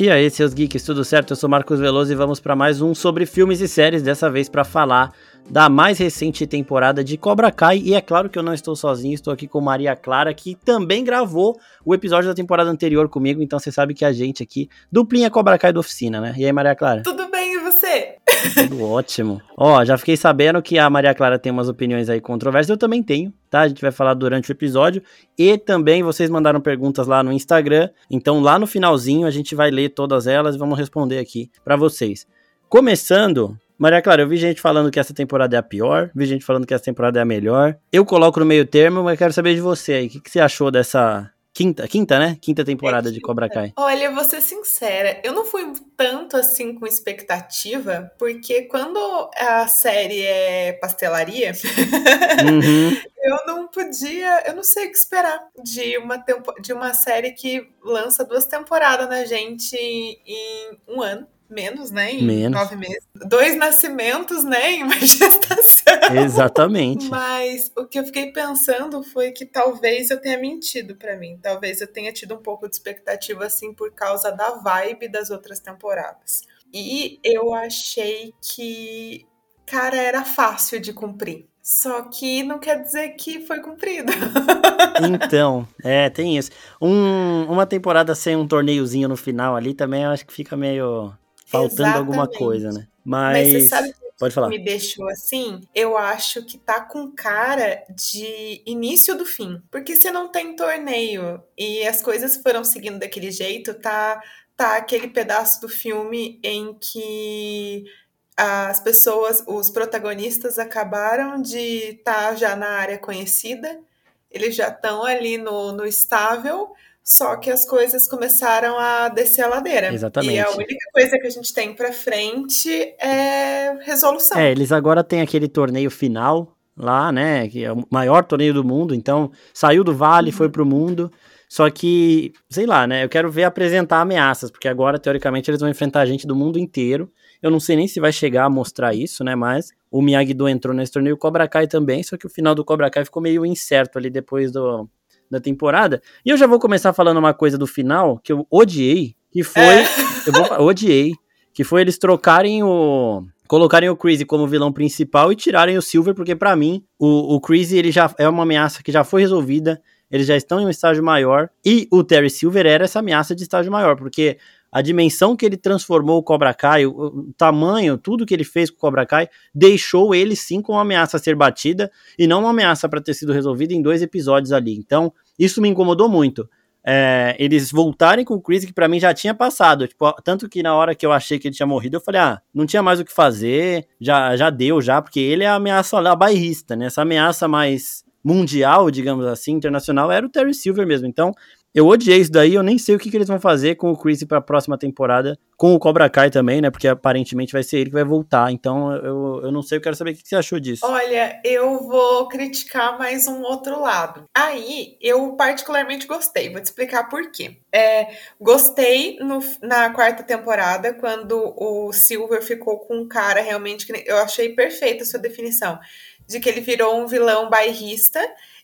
E aí, seus geeks, tudo certo? Eu sou Marcos Veloso e vamos para mais um sobre filmes e séries, dessa vez para falar da mais recente temporada de Cobra Kai. E é claro que eu não estou sozinho, estou aqui com Maria Clara, que também gravou o episódio da temporada anterior comigo, então você sabe que a gente aqui, duplinha Cobra Kai da oficina, né? E aí, Maria Clara? Tudo? Tudo ótimo. Ó, já fiquei sabendo que a Maria Clara tem umas opiniões aí controversas, eu também tenho, tá? A gente vai falar durante o episódio. E também vocês mandaram perguntas lá no Instagram, então lá no finalzinho a gente vai ler todas elas e vamos responder aqui para vocês. Começando, Maria Clara, eu vi gente falando que essa temporada é a pior, vi gente falando que essa temporada é a melhor. Eu coloco no meio termo, mas quero saber de você aí. O que, que você achou dessa Quinta, quinta, né? Quinta temporada é, de Cobra Kai. Olha, vou ser sincera, eu não fui tanto assim com expectativa, porque quando a série é pastelaria, uhum. eu não podia, eu não sei o que esperar de uma, tempo, de uma série que lança duas temporadas na gente em um ano menos, né? Em menos. nove meses. Dois nascimentos, né? Em uma gestação. Exatamente. Mas o que eu fiquei pensando foi que talvez eu tenha mentido para mim. Talvez eu tenha tido um pouco de expectativa, assim, por causa da vibe das outras temporadas. E eu achei que, cara, era fácil de cumprir. Só que não quer dizer que foi cumprido. então, é, tem isso. Um, uma temporada sem um torneiozinho no final ali também eu acho que fica meio faltando Exatamente. alguma coisa, né? Mas, Mas você sabe pode falar. me deixou assim? Eu acho que tá com cara de início do fim. Porque se não tem torneio e as coisas foram seguindo daquele jeito, tá tá aquele pedaço do filme em que as pessoas, os protagonistas acabaram de estar tá já na área conhecida, eles já estão ali no, no estável, só que as coisas começaram a descer a ladeira. Exatamente. E a única coisa que a gente tem para frente é resolução. É, eles agora têm aquele torneio final lá, né? Que é o maior torneio do mundo. Então, saiu do vale, uhum. foi pro mundo. Só que, sei lá, né? Eu quero ver apresentar ameaças, porque agora, teoricamente, eles vão enfrentar gente do mundo inteiro. Eu não sei nem se vai chegar a mostrar isso, né? Mas o Miyagi-Do entrou nesse torneio, o Cobra Kai também, só que o final do Cobra Kai ficou meio incerto ali depois do, da temporada. E eu já vou começar falando uma coisa do final que eu odiei, que foi. É. Eu vou, odiei. Que foi eles trocarem o. Colocarem o Crazy como vilão principal e tirarem o Silver, porque para mim o, o Crazy ele já é uma ameaça que já foi resolvida, eles já estão em um estágio maior, e o Terry Silver era essa ameaça de estágio maior, porque a dimensão que ele transformou o Cobra Kai, o, tamanho, tudo que ele fez com o Cobra Kai, deixou ele sim com uma ameaça a ser batida e não uma ameaça para ter sido resolvida em dois episódios ali. Então, isso me incomodou muito. É, eles voltarem com o Chris, que para mim já tinha passado. Tipo, tanto que na hora que eu achei que ele tinha morrido, eu falei, ah, não tinha mais o que fazer, já, já deu, já, porque ele é a ameaça lá, bairrista, né? Essa ameaça mais mundial, digamos assim, internacional, era o Terry Silver mesmo. Então, eu odiei isso daí, eu nem sei o que, que eles vão fazer com o Chris para a próxima temporada, com o Cobra Kai também, né? Porque aparentemente vai ser ele que vai voltar. Então eu, eu não sei, eu quero saber o que, que você achou disso. Olha, eu vou criticar mais um outro lado. Aí eu particularmente gostei, vou te explicar por quê. É, gostei no, na quarta temporada, quando o Silver ficou com um cara realmente que eu achei perfeita a sua definição, de que ele virou um vilão bairrista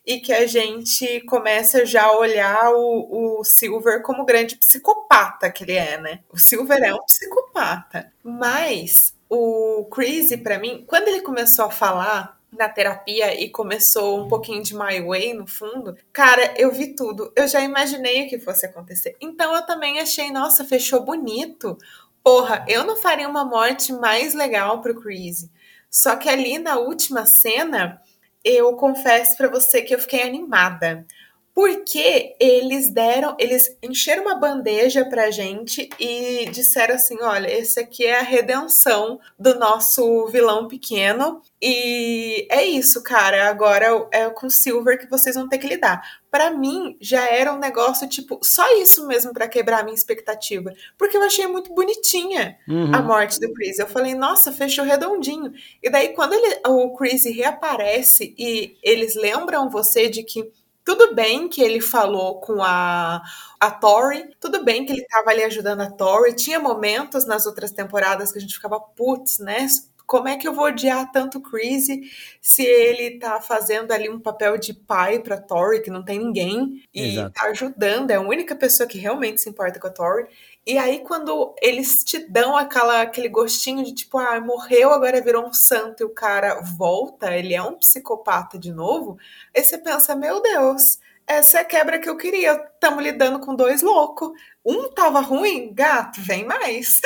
e que a gente começa já a olhar o, o Silver como grande psicopata que ele é, né? O Silver é um psicopata. Mas o Crazy, para mim, quando ele começou a falar na terapia e começou um pouquinho de My Way no fundo, cara, eu vi tudo. Eu já imaginei o que fosse acontecer. Então eu também achei, nossa, fechou bonito. Porra, eu não faria uma morte mais legal pro Crazy. Só que ali na última cena, eu confesso para você que eu fiquei animada. Porque eles deram, eles encheram uma bandeja pra gente e disseram assim: olha, esse aqui é a redenção do nosso vilão pequeno. E é isso, cara. Agora é com Silver que vocês vão ter que lidar. Para mim, já era um negócio tipo, só isso mesmo para quebrar a minha expectativa. Porque eu achei muito bonitinha uhum. a morte do Chris. Eu falei, nossa, fechou redondinho. E daí, quando ele, o Chris reaparece e eles lembram você de que tudo bem que ele falou com a, a Tori, tudo bem que ele estava ali ajudando a Tori. Tinha momentos nas outras temporadas que a gente ficava, putz, né? Como é que eu vou odiar tanto Chris se ele tá fazendo ali um papel de pai pra Tori, que não tem ninguém, e Exato. tá ajudando, é a única pessoa que realmente se importa com a Tori. E aí, quando eles te dão aquela, aquele gostinho de tipo, ah, morreu, agora virou um santo e o cara volta, ele é um psicopata de novo, aí você pensa, meu Deus, essa é a quebra que eu queria. Estamos lidando com dois loucos. Um tava ruim, gato, vem mais.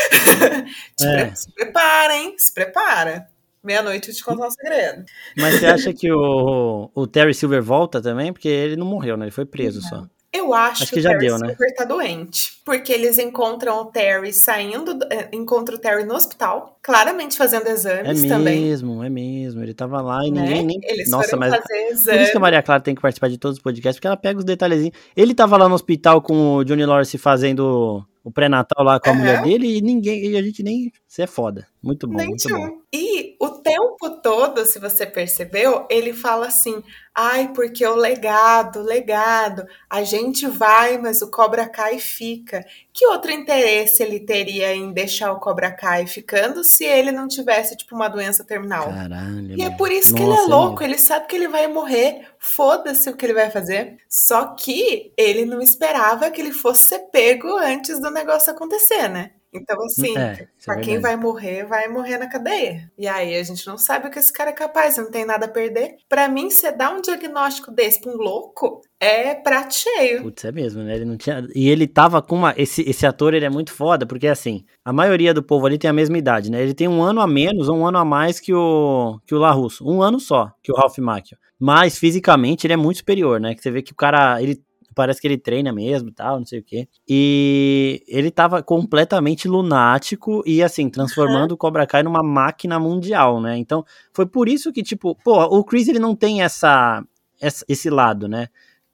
é. Se prepara, hein? Se prepara. Meia-noite eu te contar um segredo. Mas você acha que o, o Terry Silver volta também? Porque ele não morreu, né? Ele foi preso não. só. Eu acho, acho que, que, o Terry deu, né? tá doente. Porque eles encontram o Terry saindo, é, encontram o Terry no hospital, claramente fazendo exames é também. É mesmo, é mesmo. Ele tava lá e né? ninguém nem. Eles Nossa, mas. Fazer. Por isso que a Maria Clara tem que participar de todos os podcasts, porque ela pega os detalhezinhos. Ele tava lá no hospital com o Johnny Lawrence fazendo o pré-natal lá com a uhum. mulher dele e ninguém, e a gente nem. Você é foda. Muito bom, muito bom. E o tempo todo, se você percebeu, ele fala assim: ai, porque o legado, legado, a gente vai, mas o Cobra Kai fica. Que outro interesse ele teria em deixar o Cobra Kai ficando se ele não tivesse, tipo, uma doença terminal? Caralho. E é por isso que ele é louco, ele sabe que ele vai morrer. Foda-se o que ele vai fazer. Só que ele não esperava que ele fosse ser pego antes do negócio acontecer, né? Então, assim, é, pra é quem vai morrer, vai morrer na cadeia. E aí a gente não sabe o que esse cara é capaz, não tem nada a perder. Para mim, você dá um diagnóstico desse pra um louco, é prato cheio. Putz, é mesmo, né? Ele não tinha. E ele tava com uma. Esse, esse ator, ele é muito foda, porque assim, a maioria do povo ali tem a mesma idade, né? Ele tem um ano a menos ou um ano a mais que o, que o Larusso. Um ano só, que o Ralph Macchio. Mas fisicamente ele é muito superior, né? Que você vê que o cara. Ele parece que ele treina mesmo tal, não sei o quê. E ele tava completamente lunático e, assim, transformando o Cobra Kai numa máquina mundial, né? Então, foi por isso que, tipo, pô, o Chris, ele não tem essa, essa esse lado, né?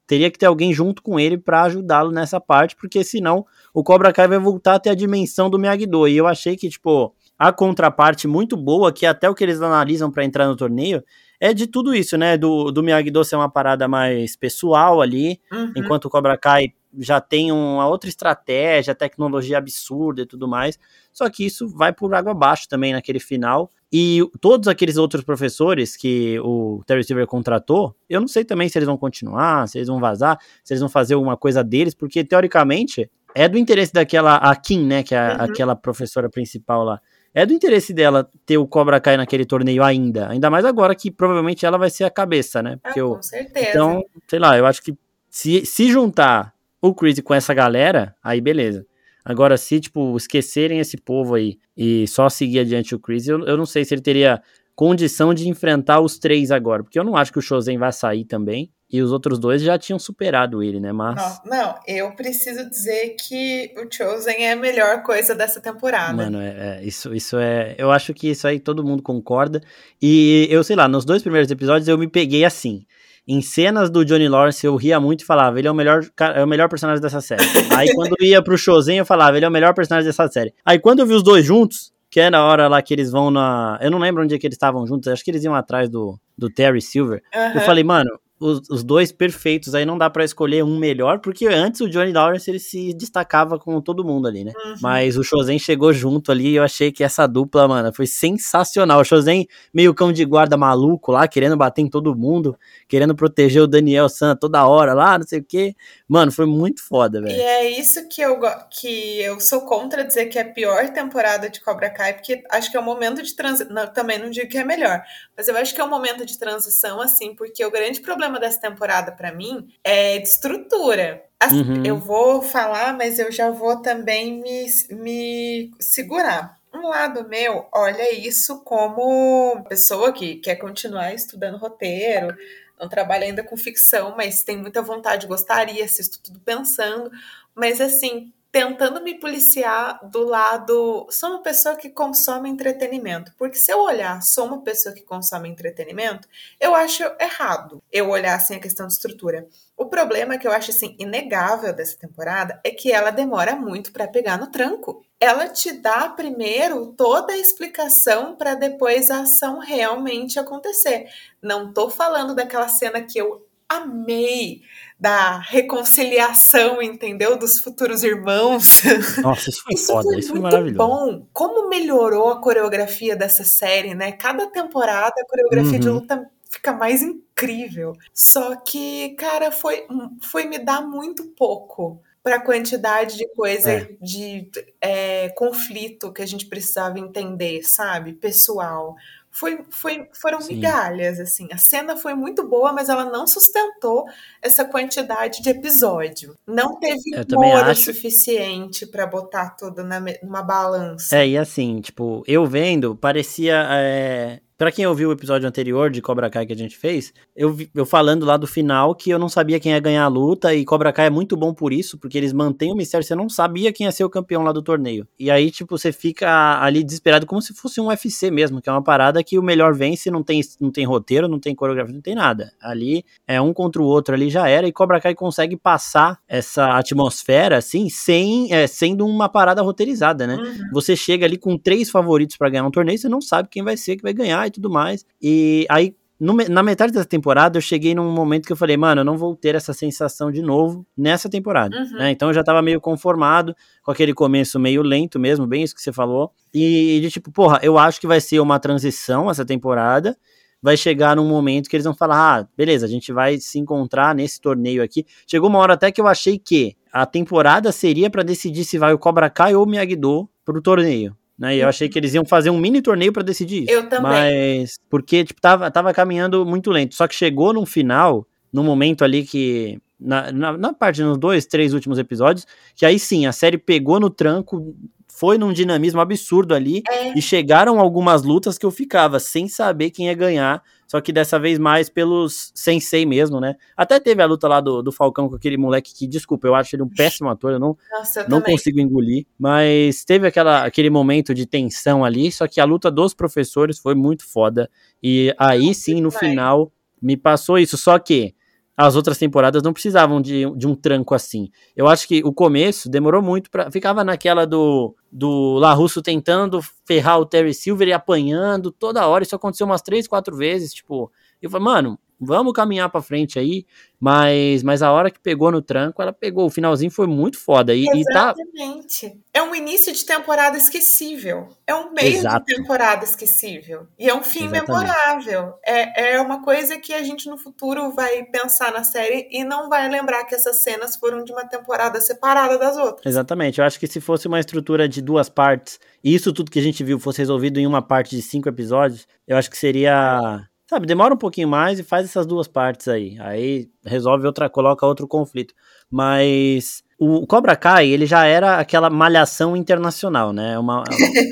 Teria que ter alguém junto com ele para ajudá-lo nessa parte, porque senão o Cobra Kai vai voltar a ter a dimensão do Miyagi-Do. E eu achei que, tipo, a contraparte muito boa, que até o que eles analisam para entrar no torneio, é de tudo isso, né? Do, do Miyagi-Do ser uma parada mais pessoal ali, uhum. enquanto o Cobra Kai já tem uma outra estratégia, tecnologia absurda e tudo mais. Só que isso vai por água abaixo também naquele final. E todos aqueles outros professores que o Terry Silver contratou, eu não sei também se eles vão continuar, se eles vão vazar, se eles vão fazer alguma coisa deles, porque teoricamente é do interesse daquela, a Kim, né, que é uhum. aquela professora principal lá é do interesse dela ter o Cobra Kai naquele torneio ainda. Ainda mais agora que provavelmente ela vai ser a cabeça, né? Porque ah, com eu, certeza. Então, sei lá, eu acho que se, se juntar o Chris com essa galera, aí beleza. Agora, se, tipo, esquecerem esse povo aí e só seguir adiante o Chris, eu, eu não sei se ele teria condição de enfrentar os três agora, porque eu não acho que o Shozen vai sair também. E os outros dois já tinham superado ele, né? Mas. Não, não, eu preciso dizer que o Chosen é a melhor coisa dessa temporada. Mano, é, é, isso, isso é. Eu acho que isso aí todo mundo concorda. E eu sei lá, nos dois primeiros episódios eu me peguei assim. Em cenas do Johnny Lawrence eu ria muito e falava, ele é o melhor, é o melhor personagem dessa série. aí quando ia pro Chosen eu falava, ele é o melhor personagem dessa série. Aí quando eu vi os dois juntos, que é na hora lá que eles vão na. Eu não lembro onde é que eles estavam juntos, acho que eles iam atrás do, do Terry Silver. Uhum. Eu falei, mano, os, os, dois perfeitos, aí não dá para escolher um melhor, porque antes o Johnny Lawrence ele se destacava com todo mundo ali, né? Uhum. Mas o Shozen chegou junto ali e eu achei que essa dupla, mano, foi sensacional. O Shozen meio cão de guarda maluco lá, querendo bater em todo mundo, querendo proteger o Daniel San toda hora lá, não sei o quê. Mano, foi muito foda, velho. E é isso que eu, que eu sou contra dizer que é a pior temporada de Cobra Kai, porque acho que é o momento de transição. Também não digo que é melhor, mas eu acho que é um momento de transição, assim, porque o grande problema dessa temporada para mim é de estrutura. Assim, uhum. Eu vou falar, mas eu já vou também me, me segurar. Um lado meu olha isso como pessoa que quer continuar estudando roteiro, não trabalha ainda com ficção, mas tem muita vontade, gostaria, assisto tudo pensando, mas assim, tentando me policiar do lado, sou uma pessoa que consome entretenimento, porque se eu olhar, sou uma pessoa que consome entretenimento, eu acho errado eu olhar assim a questão de estrutura. O problema que eu acho assim inegável dessa temporada é que ela demora muito para pegar no tranco. Ela te dá primeiro toda a explicação para depois a ação realmente acontecer. Não tô falando daquela cena que eu amei da reconciliação, entendeu? Dos futuros irmãos. Nossa, isso foi isso foda, foi isso foi maravilhoso. bom. Como melhorou a coreografia dessa série, né? Cada temporada a coreografia uhum. de luta fica mais incrível. Só que, cara, foi, foi me dar muito pouco para a quantidade de coisa é. de é, conflito que a gente precisava entender, sabe? Pessoal. Foi, foi, foram Sim. migalhas, assim. A cena foi muito boa, mas ela não sustentou essa quantidade de episódio. Não teve humor acho... suficiente para botar tudo na, numa balança. É, e assim, tipo, eu vendo, parecia. É Pra quem ouviu o episódio anterior de Cobra Kai que a gente fez, eu, eu falando lá do final que eu não sabia quem ia ganhar a luta, e Cobra Kai é muito bom por isso, porque eles mantêm o mistério, você não sabia quem ia ser o campeão lá do torneio. E aí, tipo, você fica ali desesperado como se fosse um UFC mesmo, que é uma parada que o melhor vence, não tem, não tem roteiro, não tem coreografia, não tem nada. Ali é um contra o outro, ali já era, e Cobra Kai consegue passar essa atmosfera, assim, sem é, sendo uma parada roteirizada, né? Uhum. Você chega ali com três favoritos para ganhar um torneio, você não sabe quem vai ser que vai ganhar e tudo mais. E aí, no, na metade dessa temporada, eu cheguei num momento que eu falei, mano, eu não vou ter essa sensação de novo nessa temporada. Uhum. Né? Então eu já tava meio conformado com aquele começo meio lento mesmo, bem isso que você falou. E, de tipo, porra, eu acho que vai ser uma transição essa temporada. Vai chegar num momento que eles vão falar: ah, beleza, a gente vai se encontrar nesse torneio aqui. Chegou uma hora até que eu achei que a temporada seria para decidir se vai o Cobra Kai ou o Miyagi-Do pro torneio. Né? E eu achei que eles iam fazer um mini torneio para decidir isso. Eu também. Mas porque tipo tava, tava caminhando muito lento. Só que chegou no final, no momento ali que na, na, na parte nos dois, três últimos episódios, que aí sim a série pegou no tranco, foi num dinamismo absurdo ali é. e chegaram algumas lutas que eu ficava sem saber quem ia ganhar só que dessa vez mais pelos sensei mesmo, né? Até teve a luta lá do, do Falcão com aquele moleque que, desculpa, eu acho ele um péssimo ator, eu não, Nossa, eu não consigo engolir. Mas teve aquela, aquele momento de tensão ali, só que a luta dos professores foi muito foda. E aí sim, no final, me passou isso. Só que as outras temporadas não precisavam de, de um tranco assim. Eu acho que o começo demorou muito para ficava naquela do do La Russo tentando ferrar o Terry Silver e apanhando toda hora. Isso aconteceu umas três, quatro vezes, tipo, eu falei, mano, vamos caminhar para frente aí, mas, mas a hora que pegou no tranco, ela pegou. O finalzinho foi muito foda. E, Exatamente. E tá... É um início de temporada esquecível. É um meio Exato. de temporada esquecível. E é um fim Exatamente. memorável. É, é uma coisa que a gente no futuro vai pensar na série e não vai lembrar que essas cenas foram de uma temporada separada das outras. Exatamente. Eu acho que se fosse uma estrutura de duas partes, e isso tudo que a gente viu fosse resolvido em uma parte de cinco episódios, eu acho que seria Sabe, demora um pouquinho mais e faz essas duas partes aí. Aí resolve outra, coloca outro conflito. Mas o Cobra Kai, ele já era aquela malhação internacional, né? Uma,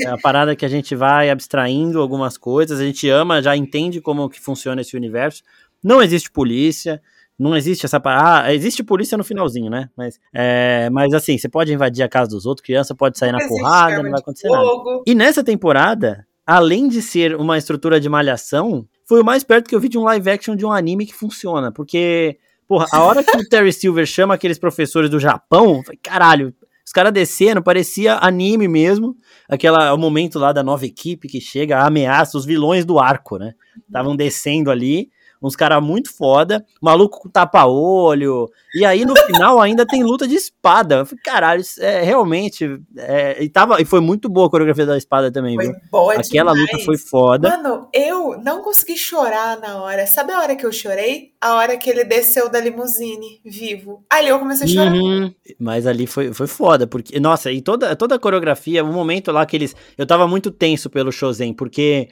é a parada que a gente vai abstraindo algumas coisas, a gente ama, já entende como que funciona esse universo. Não existe polícia, não existe essa parada. Ah, existe polícia no finalzinho, né? Mas, é, mas assim, você pode invadir a casa dos outros, criança pode sair não na porrada, não vai acontecer nada. E nessa temporada, além de ser uma estrutura de malhação, foi o mais perto que eu vi de um live action de um anime que funciona. Porque, porra, a hora que o Terry Silver chama aqueles professores do Japão, caralho, os caras descendo, parecia anime mesmo. Aquela, o momento lá da nova equipe que chega, ameaça, os vilões do arco, né? Estavam descendo ali uns caras muito foda, maluco com tapa-olho, e aí no final ainda tem luta de espada. Eu falei, caralho, é, realmente, é, e, tava, e foi muito boa a coreografia da espada também, foi viu? Boa Aquela demais. luta foi foda. Mano, eu não consegui chorar na hora. Sabe a hora que eu chorei? A hora que ele desceu da limusine, vivo. Ali eu comecei a chorar. Uhum. Mas ali foi, foi foda, porque, nossa, e toda, toda a coreografia, o momento lá que eles. Eu tava muito tenso pelo Shozen, porque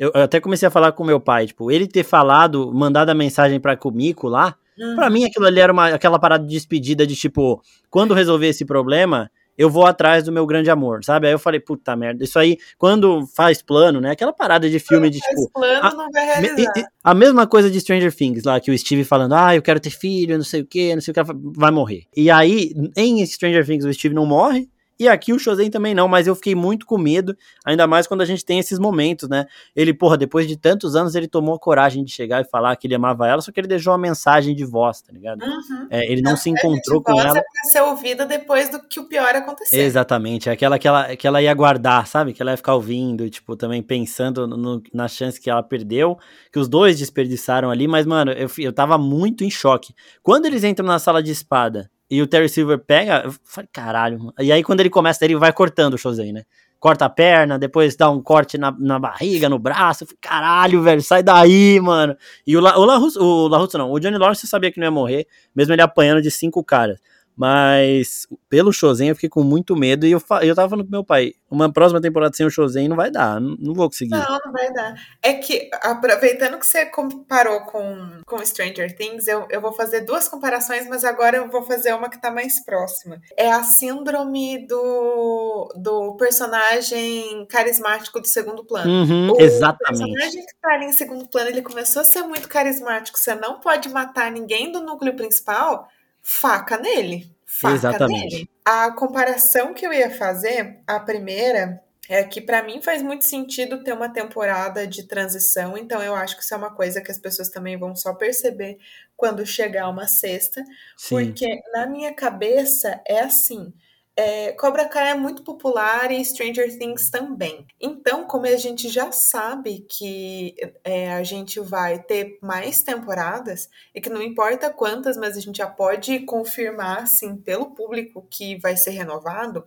eu, eu, até comecei a falar com meu pai, tipo, ele ter falado, mandado a mensagem pra Kumiko lá, uhum. pra mim aquilo ali era uma, aquela parada de despedida de tipo, quando resolver esse problema, eu vou atrás do meu grande amor, sabe? Aí eu falei, puta merda, isso aí, quando faz plano, né? Aquela parada de filme de faz tipo. Plano, a, não vai realizar. a mesma coisa de Stranger Things, lá, que o Steve falando, ah, eu quero ter filho, não sei o que, não sei o que, vai morrer. E aí, em Stranger Things, o Steve não morre, E aqui o Shozen também não, mas eu fiquei muito com medo, ainda mais quando a gente tem esses momentos, né? Ele, porra, depois de tantos anos, ele tomou a coragem de chegar e falar que ele amava ela, só que ele deixou uma mensagem de voz, tá ligado? Uhum. É, ele não, não se encontrou com ela. É pra ser ouvida depois do que o pior aconteceu. Exatamente, aquela que ela, que ela ia guardar, sabe? Que ela ia ficar ouvindo e, tipo, também pensando no, na chance que ela perdeu, que os dois desperdiçaram ali, mas, mano, eu, eu tava muito em choque. Quando eles entram na sala de espada e o Terry Silver pega, eu falei, caralho. E aí, quando ele começa, ele vai cortando o Shozen, né? Corta a perna, depois dá um corte na, na barriga, no braço. Eu falei, caralho, velho, sai daí, mano. E o, La, o, La Russo, o La Russo não, o Johnny Lawrence sabia que não ia morrer, mesmo ele apanhando de cinco caras. Mas pelo Shozen eu fiquei com muito medo e eu, eu tava falando pro meu pai, uma próxima temporada sem o Shozen não vai dar, não, não, vou conseguir. Não, não vai dar. É que, aproveitando que você comparou com, com Stranger Things, eu, eu vou fazer duas comparações, mas agora eu vou fazer uma que tá mais próxima. É a síndrome do, do personagem carismático do segundo plano. Uhum, o exatamente. O personagem que tá ali em segundo plano, ele começou a ser muito carismático, você não pode matar ninguém do núcleo principal faca nele. Faca Exatamente. nele. A comparação que eu ia fazer, a primeira, é que para mim faz muito sentido ter uma temporada de transição, então eu acho que isso é uma coisa que as pessoas também vão só perceber quando chegar uma sexta, Sim. porque na minha cabeça é assim, é, Cobra Kai é muito popular e Stranger Things também. Então, como a gente já sabe que é, a gente vai ter mais temporadas, e que não importa quantas, mas a gente já pode confirmar, assim, pelo público que vai ser renovado,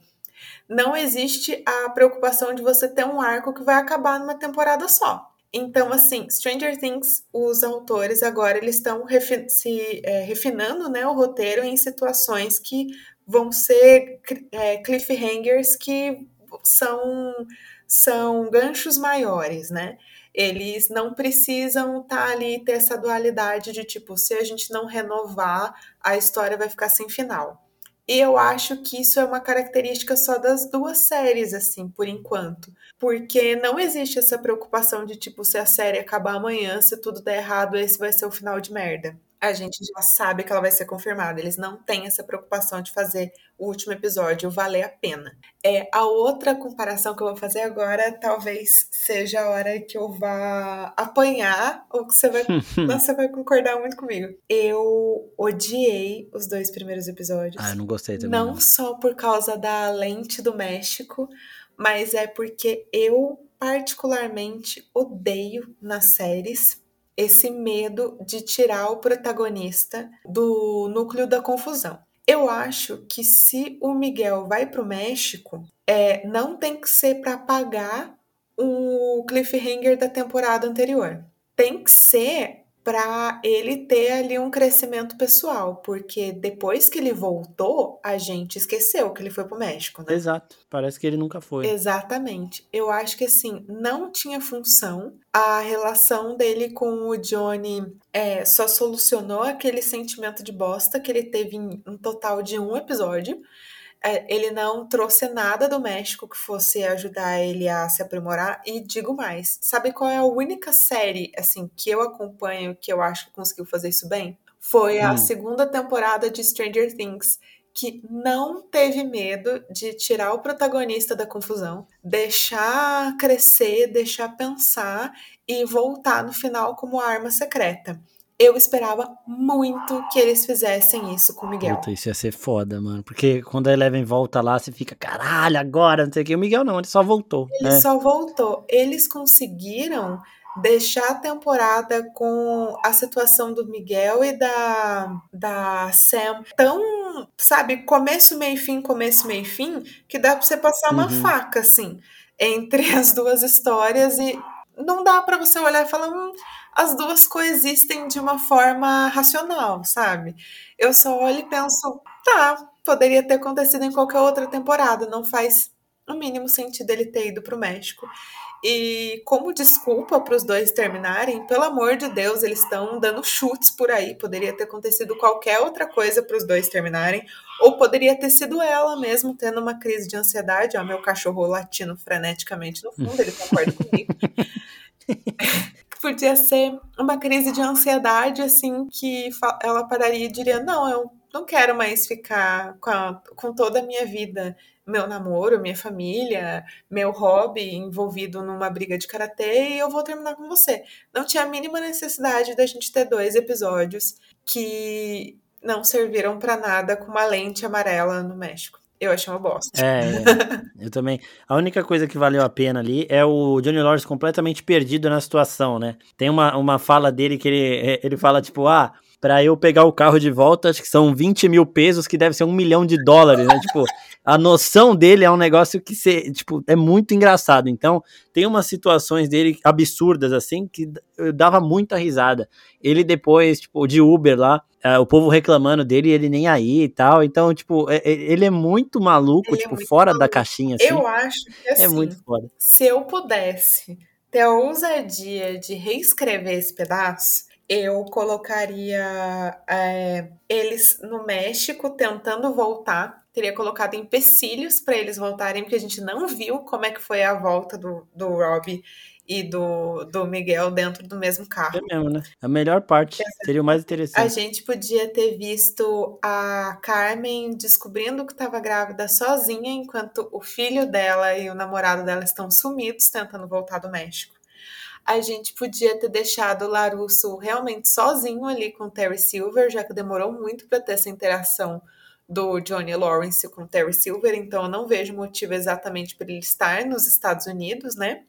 não existe a preocupação de você ter um arco que vai acabar numa temporada só. Então, assim, Stranger Things, os autores agora eles estão refi se é, refinando né, o roteiro em situações que vão ser é, cliffhangers que são, são ganchos maiores, né? Eles não precisam estar tá ali ter essa dualidade de tipo, se a gente não renovar, a história vai ficar sem final. E eu acho que isso é uma característica só das duas séries, assim, por enquanto. Porque não existe essa preocupação de, tipo, se a série acabar amanhã, se tudo der errado, esse vai ser o final de merda a gente já sabe que ela vai ser confirmada. Eles não têm essa preocupação de fazer o último episódio valer a pena. É, a outra comparação que eu vou fazer agora talvez seja a hora que eu vá apanhar ou que você vai, você vai concordar muito comigo. Eu odiei os dois primeiros episódios. Ah, eu não gostei também. Não, não só por causa da lente do México, mas é porque eu particularmente odeio nas séries esse medo de tirar o protagonista do núcleo da confusão. Eu acho que se o Miguel vai para o México, é, não tem que ser para apagar o cliffhanger da temporada anterior. Tem que ser para ele ter ali um crescimento pessoal, porque depois que ele voltou, a gente esqueceu que ele foi pro México, né? Exato. Parece que ele nunca foi. Exatamente. Eu acho que assim, não tinha função. A relação dele com o Johnny é, só solucionou aquele sentimento de bosta que ele teve em um total de um episódio. É, ele não trouxe nada do México que fosse ajudar ele a se aprimorar. E digo mais, sabe qual é a única série assim que eu acompanho que eu acho que conseguiu fazer isso bem? Foi a hum. segunda temporada de Stranger Things, que não teve medo de tirar o protagonista da confusão, deixar crescer, deixar pensar e voltar no final como arma secreta eu esperava muito que eles fizessem isso com o Miguel. Puta, isso ia ser foda, mano. Porque quando a Eleven volta lá, você fica, caralho, agora, não sei o que. O Miguel não, ele só voltou. Ele né? só voltou. Eles conseguiram deixar a temporada com a situação do Miguel e da, da Sam tão, sabe, começo, meio fim, começo, meio fim, que dá pra você passar uma uhum. faca, assim, entre as duas histórias e não dá para você olhar e falar, hum, as duas coexistem de uma forma racional, sabe? Eu só olho e penso, tá, poderia ter acontecido em qualquer outra temporada, não faz o mínimo sentido ele ter ido para o México. E como desculpa para os dois terminarem, pelo amor de Deus, eles estão dando chutes por aí. Poderia ter acontecido qualquer outra coisa para os dois terminarem, ou poderia ter sido ela mesmo tendo uma crise de ansiedade. Ó, meu cachorro latindo freneticamente no fundo, ele concorda comigo. podia ser uma crise de ansiedade, assim, que ela pararia e diria: Não, eu não quero mais ficar com, a, com toda a minha vida meu namoro, minha família, meu hobby envolvido numa briga de karatê e eu vou terminar com você. Não tinha a mínima necessidade da gente ter dois episódios que não serviram para nada com uma lente amarela no México. Eu achei uma bosta. É, é, eu também. A única coisa que valeu a pena ali é o Johnny Lawrence completamente perdido na situação, né? Tem uma, uma fala dele que ele, ele fala, tipo, ah, para eu pegar o carro de volta, acho que são 20 mil pesos, que deve ser um milhão de dólares, né? tipo, a noção dele é um negócio que tipo, é muito engraçado. Então, tem umas situações dele absurdas, assim, que eu dava muita risada. Ele depois, tipo, de Uber lá, é, o povo reclamando dele e ele nem aí e tal. Então, tipo, é, é ele é muito maluco, ele é tipo, é muito fora maluco. da caixinha, assim. Eu acho que, assim, é muito foda. se eu pudesse ter a ousadia de reescrever esse pedaço, eu colocaria é, eles no México tentando voltar. Teria colocado empecilhos para eles voltarem, porque a gente não viu como é que foi a volta do, do Rob e do, do Miguel dentro do mesmo carro. É mesmo, né? A melhor parte seria o mais interessante. A gente podia ter visto a Carmen descobrindo que estava grávida sozinha, enquanto o filho dela e o namorado dela estão sumidos tentando voltar do México a gente podia ter deixado o Larusso realmente sozinho ali com o Terry Silver, já que demorou muito para ter essa interação do Johnny Lawrence com o Terry Silver, então eu não vejo motivo exatamente para ele estar nos Estados Unidos, né?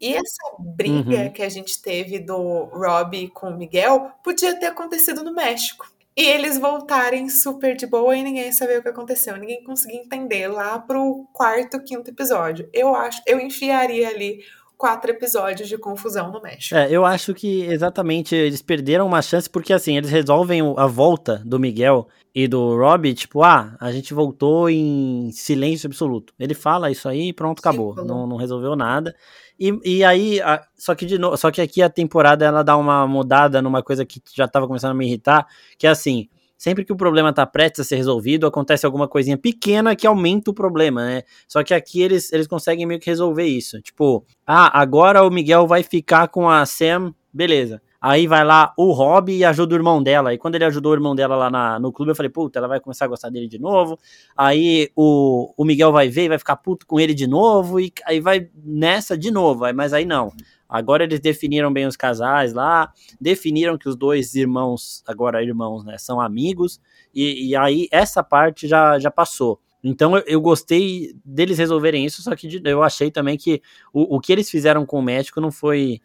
E essa briga uhum. que a gente teve do Robbie com o Miguel podia ter acontecido no México. E eles voltarem super de boa e ninguém saber o que aconteceu. Ninguém conseguia entender lá pro quarto, quinto episódio. Eu acho, eu enfiaria ali quatro episódios de confusão no México. É, eu acho que exatamente eles perderam uma chance porque assim, eles resolvem a volta do Miguel e do Robbie, tipo, ah, a gente voltou em silêncio absoluto. Ele fala isso aí e pronto, acabou. Não, não resolveu nada. E, e aí, a, só que de novo, só que aqui a temporada ela dá uma mudada numa coisa que já tava começando a me irritar, que é assim, sempre que o problema está prestes a ser resolvido, acontece alguma coisinha pequena que aumenta o problema, né? Só que aqui eles, eles conseguem meio que resolver isso. Tipo, ah, agora o Miguel vai ficar com a Sam, beleza. Aí vai lá o Rob e ajuda o irmão dela. E quando ele ajudou o irmão dela lá na, no clube, eu falei, puta, ela vai começar a gostar dele de novo. Aí o, o Miguel vai ver e vai ficar puto com ele de novo. E aí vai nessa de novo. Mas aí não. Agora eles definiram bem os casais lá, definiram que os dois irmãos, agora irmãos, né, são amigos, e, e aí essa parte já, já passou. Então eu, eu, gostei deles resolverem isso, só que eu achei também que o, o que eles fizeram com o médico não foi.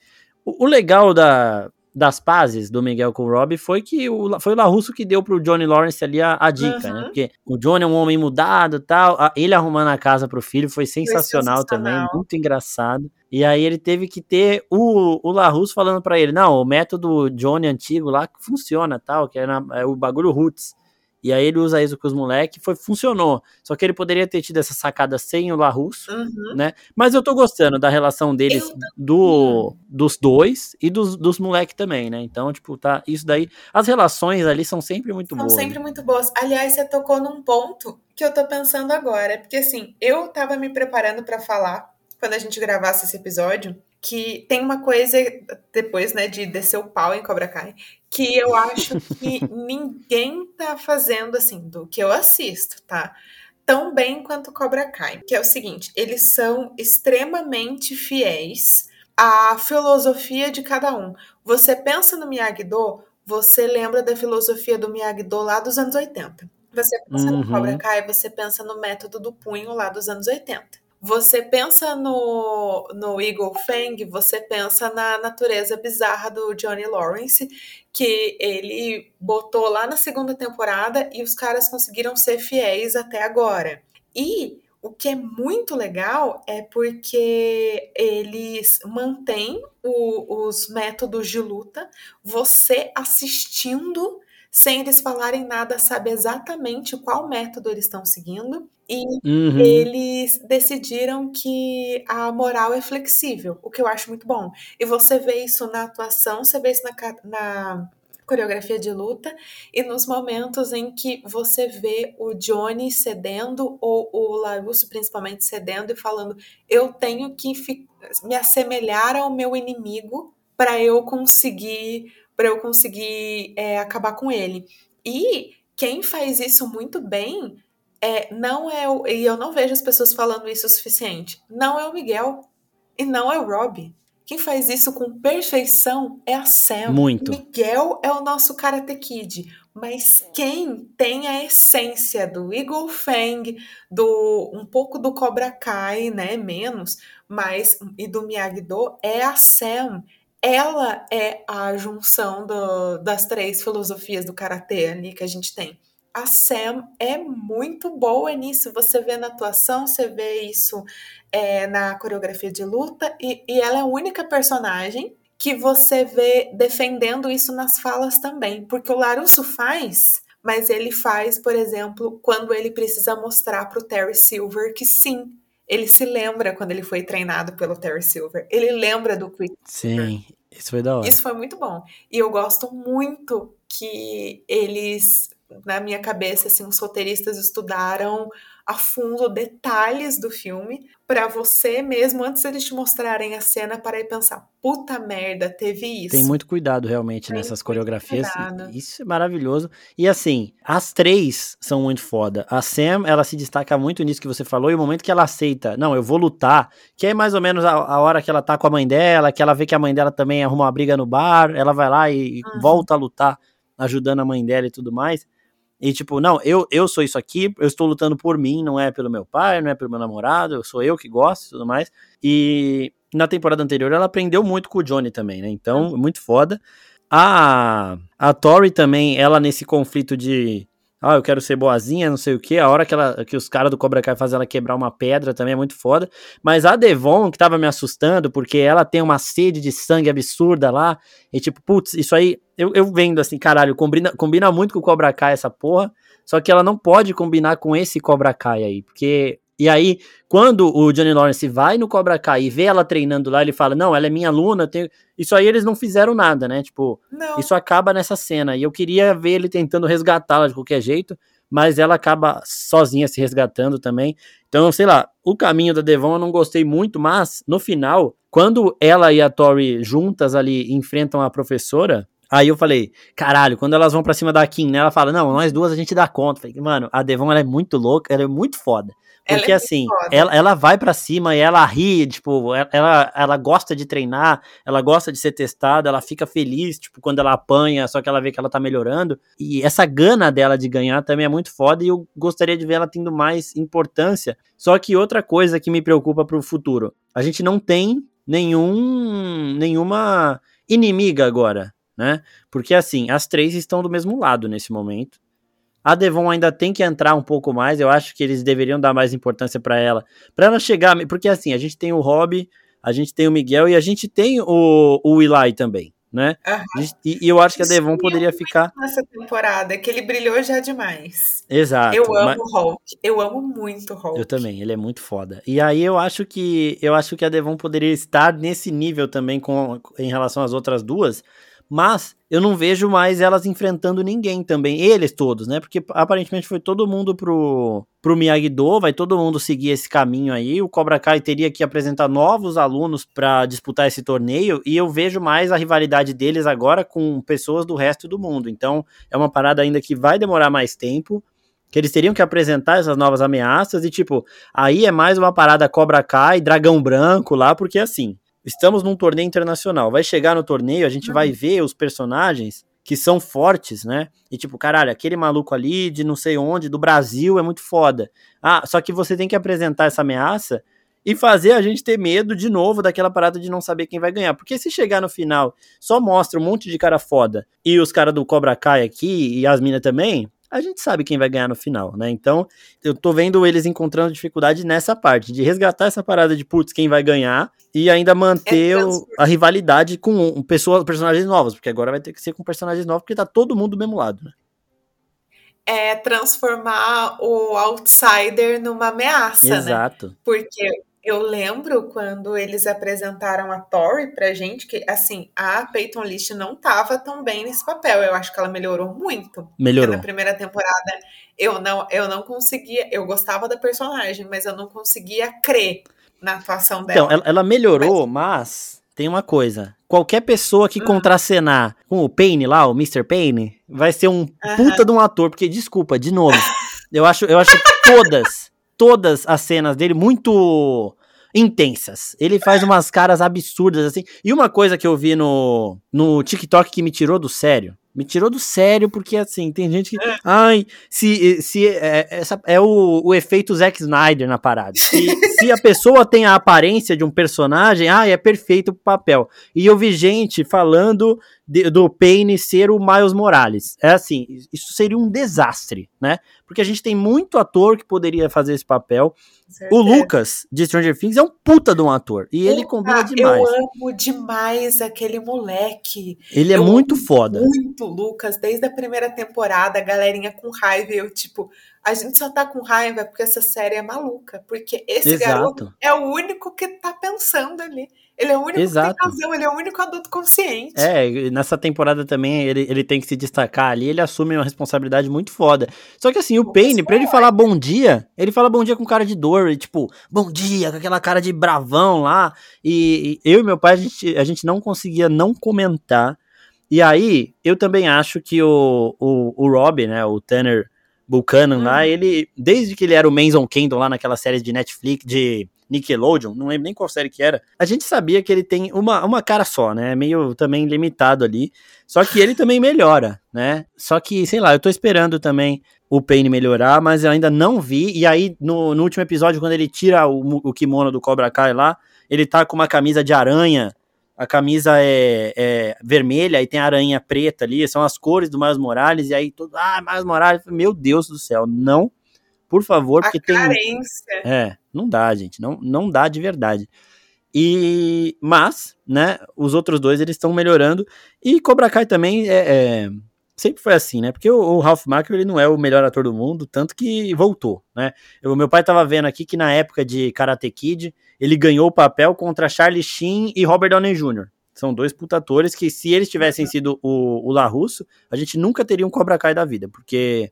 O, o legal da, das pazes do Miguel com o Rob foi que o, foi o LaRusso que deu pro Johnny Lawrence ali a, a dica, uhum. né? Porque o Johnny é um homem mudado tal. A, ele arrumando a casa pro filho foi sensacional, foi sensacional. também, muito engraçado. E aí ele teve que ter o, o LaRusso falando para ele: não, o método Johnny antigo lá funciona, tal, que é, é o bagulho Roots. E aí ele usa isso com os moleques, foi funcionou. Só que ele poderia ter tido essa sacada sem o Larus, uhum. né? Mas eu tô gostando da relação deles do, dos dois e dos, dos moleques também, né? Então, tipo, tá, isso daí, as relações ali são sempre muito são boas. São sempre muito boas. Aliás, você tocou num ponto que eu tô pensando agora, porque assim, eu tava me preparando para falar quando a gente gravasse esse episódio, que tem uma coisa depois, né, de descer o pau em Cobra Kai, que eu acho que ninguém tá fazendo assim, do que eu assisto, tá? Tão bem quanto Cobra Kai, que é o seguinte, eles são extremamente fiéis à filosofia de cada um. Você pensa no Miyagi-Do, você lembra da filosofia do Miyagi-Do lá dos anos 80. Você pensa uhum. no Cobra Kai, você pensa no método do punho lá dos anos 80. Você pensa no, no Eagle Fang, você pensa na natureza bizarra do Johnny Lawrence, que ele botou lá na segunda temporada e os caras conseguiram ser fiéis até agora. E o que é muito legal é porque eles mantêm o, os métodos de luta, você assistindo sem eles falarem nada, sabe exatamente qual método eles estão seguindo. E uhum. eles decidiram que a moral é flexível, o que eu acho muito bom. E você vê isso na atuação, você vê isso na, na coreografia de luta e nos momentos em que você vê o Johnny cedendo ou o Larusso principalmente cedendo e falando eu tenho que me assemelhar ao meu inimigo para eu conseguir para eu conseguir é, acabar com ele. E quem faz isso muito bem é, não é o. E eu não vejo as pessoas falando isso o suficiente. Não é o Miguel e não é o Rob. Quem faz isso com perfeição é a Sam. Muito. Miguel é o nosso Karate Kid. Mas quem tem a essência do Eagle Fang, do um pouco do Cobra Kai, né, menos, mas e do Miyagi-Do é a Sam. Ela é a junção do, das três filosofias do karatê ali que a gente tem. A Sam é muito boa nisso. Você vê na atuação, você vê isso é, na coreografia de luta, e, e ela é a única personagem que você vê defendendo isso nas falas também, porque o Larusso faz, mas ele faz, por exemplo, quando ele precisa mostrar para o Terry Silver que sim, ele se lembra quando ele foi treinado pelo Terry Silver. Ele lembra do Quick. Sim, isso foi da hora. Isso foi muito bom. E eu gosto muito que eles, na minha cabeça, assim, os roteiristas estudaram a fundo detalhes do filme para você mesmo, antes eles te mostrarem a cena, para ir pensar, puta merda, teve isso. Tem muito cuidado realmente Tem nessas coreografias. Isso é maravilhoso. E assim, as três são muito foda. A Sam, ela se destaca muito nisso que você falou, e o momento que ela aceita, não, eu vou lutar, que é mais ou menos a, a hora que ela tá com a mãe dela, que ela vê que a mãe dela também arruma uma briga no bar, ela vai lá e, uhum. volta a lutar, ajudando a mãe dela e tudo mais. E tipo, não, eu, eu sou isso aqui, eu estou lutando por mim, não é pelo meu pai, não é pelo meu namorado, eu sou eu que gosto e tudo mais. E na temporada anterior ela aprendeu muito com o Johnny também, né? Então, uhum. muito foda. A, a Tori também, ela nesse conflito de ah, eu quero ser boazinha, não sei o que. A hora que, ela, que os caras do Cobra Kai fazem ela quebrar uma pedra também é muito foda. Mas a Devon, que tava me assustando, porque ela tem uma sede de sangue absurda lá. E tipo, putz, isso aí, eu, eu vendo assim, caralho, combina, combina muito com o Cobra Kai essa porra. Só que ela não pode combinar com esse Cobra Kai aí. Porque e aí, quando o Johnny Lawrence vai no Cobra Kai e vê ela treinando lá, ele fala: Não, ela é minha aluna. Tenho... Isso aí eles não fizeram nada, né? Tipo, não. isso acaba nessa cena. E eu queria ver ele tentando resgatá-la de qualquer jeito, mas ela acaba sozinha se resgatando também. Então, sei lá, o caminho da Devon eu não gostei muito, mas no final, quando ela e a Tori juntas ali enfrentam a professora, Aí eu falei, caralho, quando elas vão pra cima da Kim, né? Ela fala, não, nós duas a gente dá conta. falei, mano, a Devon ela é muito louca, ela é muito foda. Porque ela é assim, ela, ela vai para cima e ela ri, tipo, ela, ela gosta de treinar, ela gosta de ser testada, ela fica feliz, tipo, quando ela apanha, só que ela vê que ela tá melhorando. E essa gana dela de ganhar também é muito foda e eu gostaria de ver ela tendo mais importância. Só que outra coisa que me preocupa pro futuro, a gente não tem nenhum nenhuma inimiga agora, né? Porque assim, as três estão do mesmo lado nesse momento. A Devon ainda tem que entrar um pouco mais. Eu acho que eles deveriam dar mais importância para ela. para ela chegar. Porque assim, a gente tem o Rob, a gente tem o Miguel e a gente tem o, o Eli também, né? Uhum. E, e, eu acho que a Devon poderia ficar. Nessa temporada, que ele brilhou já demais. Exato. Eu amo o Hulk. Eu amo muito o Hulk. Eu também, ele é muito foda. E aí eu acho que eu acho que a Devon poderia estar nesse nível também com, em relação às outras duas mas eu não vejo mais elas enfrentando ninguém também, eles todos, né? Porque aparentemente foi todo mundo pro, pro Miyagi-Do, vai todo mundo seguir esse caminho aí. O Cobra Kai teria que apresentar novos alunos para disputar esse torneio e eu vejo mais a rivalidade deles agora com pessoas do resto do mundo. Então é uma parada ainda que vai demorar mais tempo. Que eles teriam que apresentar essas novas ameaças e, tipo, aí é mais uma parada Cobra Kai, Dragão Branco lá, porque assim, estamos num torneio internacional. Vai chegar no torneio, a gente uhum. vai ver os personagens que são fortes, né? E tipo, caralho, aquele maluco ali de não sei onde, do Brasil, é muito foda. Ah, só que você tem que apresentar essa ameaça e fazer a gente ter medo de novo daquela parada de não saber quem vai ganhar. Porque se chegar no final só mostra um monte de cara foda e os caras do Cobra Kai aqui e as minas também, a gente sabe quem vai ganhar no final, né? Então, eu tô vendo eles encontrando dificuldade nessa parte, de resgatar essa parada de putz, quem vai ganhar, e ainda manter é o, a rivalidade com pessoas, personagens novos, porque agora vai ter que ser com personagens novos, porque tá todo mundo do mesmo lado, né? É transformar o outsider numa ameaça, Exato. né? Exato. Porque eu lembro quando eles apresentaram a Tori pra gente, que assim, a Peyton List não tava tão bem nesse papel. Eu acho que ela melhorou muito. Melhorou. Na primeira temporada, eu não, eu não conseguia. Eu gostava da personagem, mas eu não conseguia crer na atuação dela. Então, ela, ela melhorou, mas... mas... tem uma coisa. Qualquer pessoa que hum. contracenar com o Payne lá, o Mr. Payne, vai ser um puta de um ator, porque, desculpa, de novo. Eu acho, eu acho todas, todas as cenas dele muito intensas. Ele faz umas caras absurdas, assim. E uma coisa que eu vi no, no TikTok que me tirou do sério. Me tirou do sério, porque assim, tem gente que. É. Ai, se, se é, essa é o, o efeito Zack Snyder na parada. Se, se a pessoa tem a aparência de um personagem, ai, é perfeito pro papel. E eu vi gente falando de, do Payne ser o Miles Morales. É assim, isso seria um desastre, né? Porque a gente tem muito ator que poderia fazer esse papel. O Lucas, de Stranger Things, é um puta de um ator. E ele combina demais. Eu amo demais aquele moleque. Ele é eu muito foda. Muito, Lucas. Desde a primeira temporada, a galerinha com raiva. Eu, tipo, a gente só tá com raiva porque essa série é maluca. Porque esse Exato. garoto é o único que tá pensando ali. Ele é o único Exato. que tem razão, ele é o único adulto consciente. É, nessa temporada também ele, ele tem que se destacar ali, ele assume uma responsabilidade muito foda. Só que assim, o Payne, pra ele falar bom dia, ele fala bom dia com cara de dor, e, tipo, bom dia, com aquela cara de bravão lá. E, e eu e meu pai, a gente, a gente não conseguia não comentar. E aí, eu também acho que o, o, o Rob, né, o Tanner Buchanan hum. lá, ele, desde que ele era o Manson Kendall lá naquela série de Netflix, de Nickelodeon, não lembro nem qual série que era, a gente sabia que ele tem uma, uma cara só, né? Meio também limitado ali. Só que ele também melhora, né? Só que, sei lá, eu tô esperando também o Pain melhorar, mas eu ainda não vi. E aí, no, no último episódio, quando ele tira o, o kimono do Cobra Kai lá, ele tá com uma camisa de aranha. A camisa é, é, vermelha e tem aranha preta ali, são as cores do Miles Morales, e aí todo, ah, Miles Morales, meu Deus do céu, não por favor, porque tem. É, não dá, gente. Não, não dá de verdade. E mas, né, os outros dois eles estão melhorando e Cobra Kai também é, é, sempre foi assim, né? Porque o, o Ralph Macchio ele não é o melhor ator do mundo, tanto que voltou, né? O meu pai tava vendo aqui que na época de Karate Kid ele ganhou o papel contra Charlie Sheen e Robert Downey Jr. São dois puta atores que se eles tivessem sido o, o La Russo, a gente nunca teria um Cobra Kai da vida, porque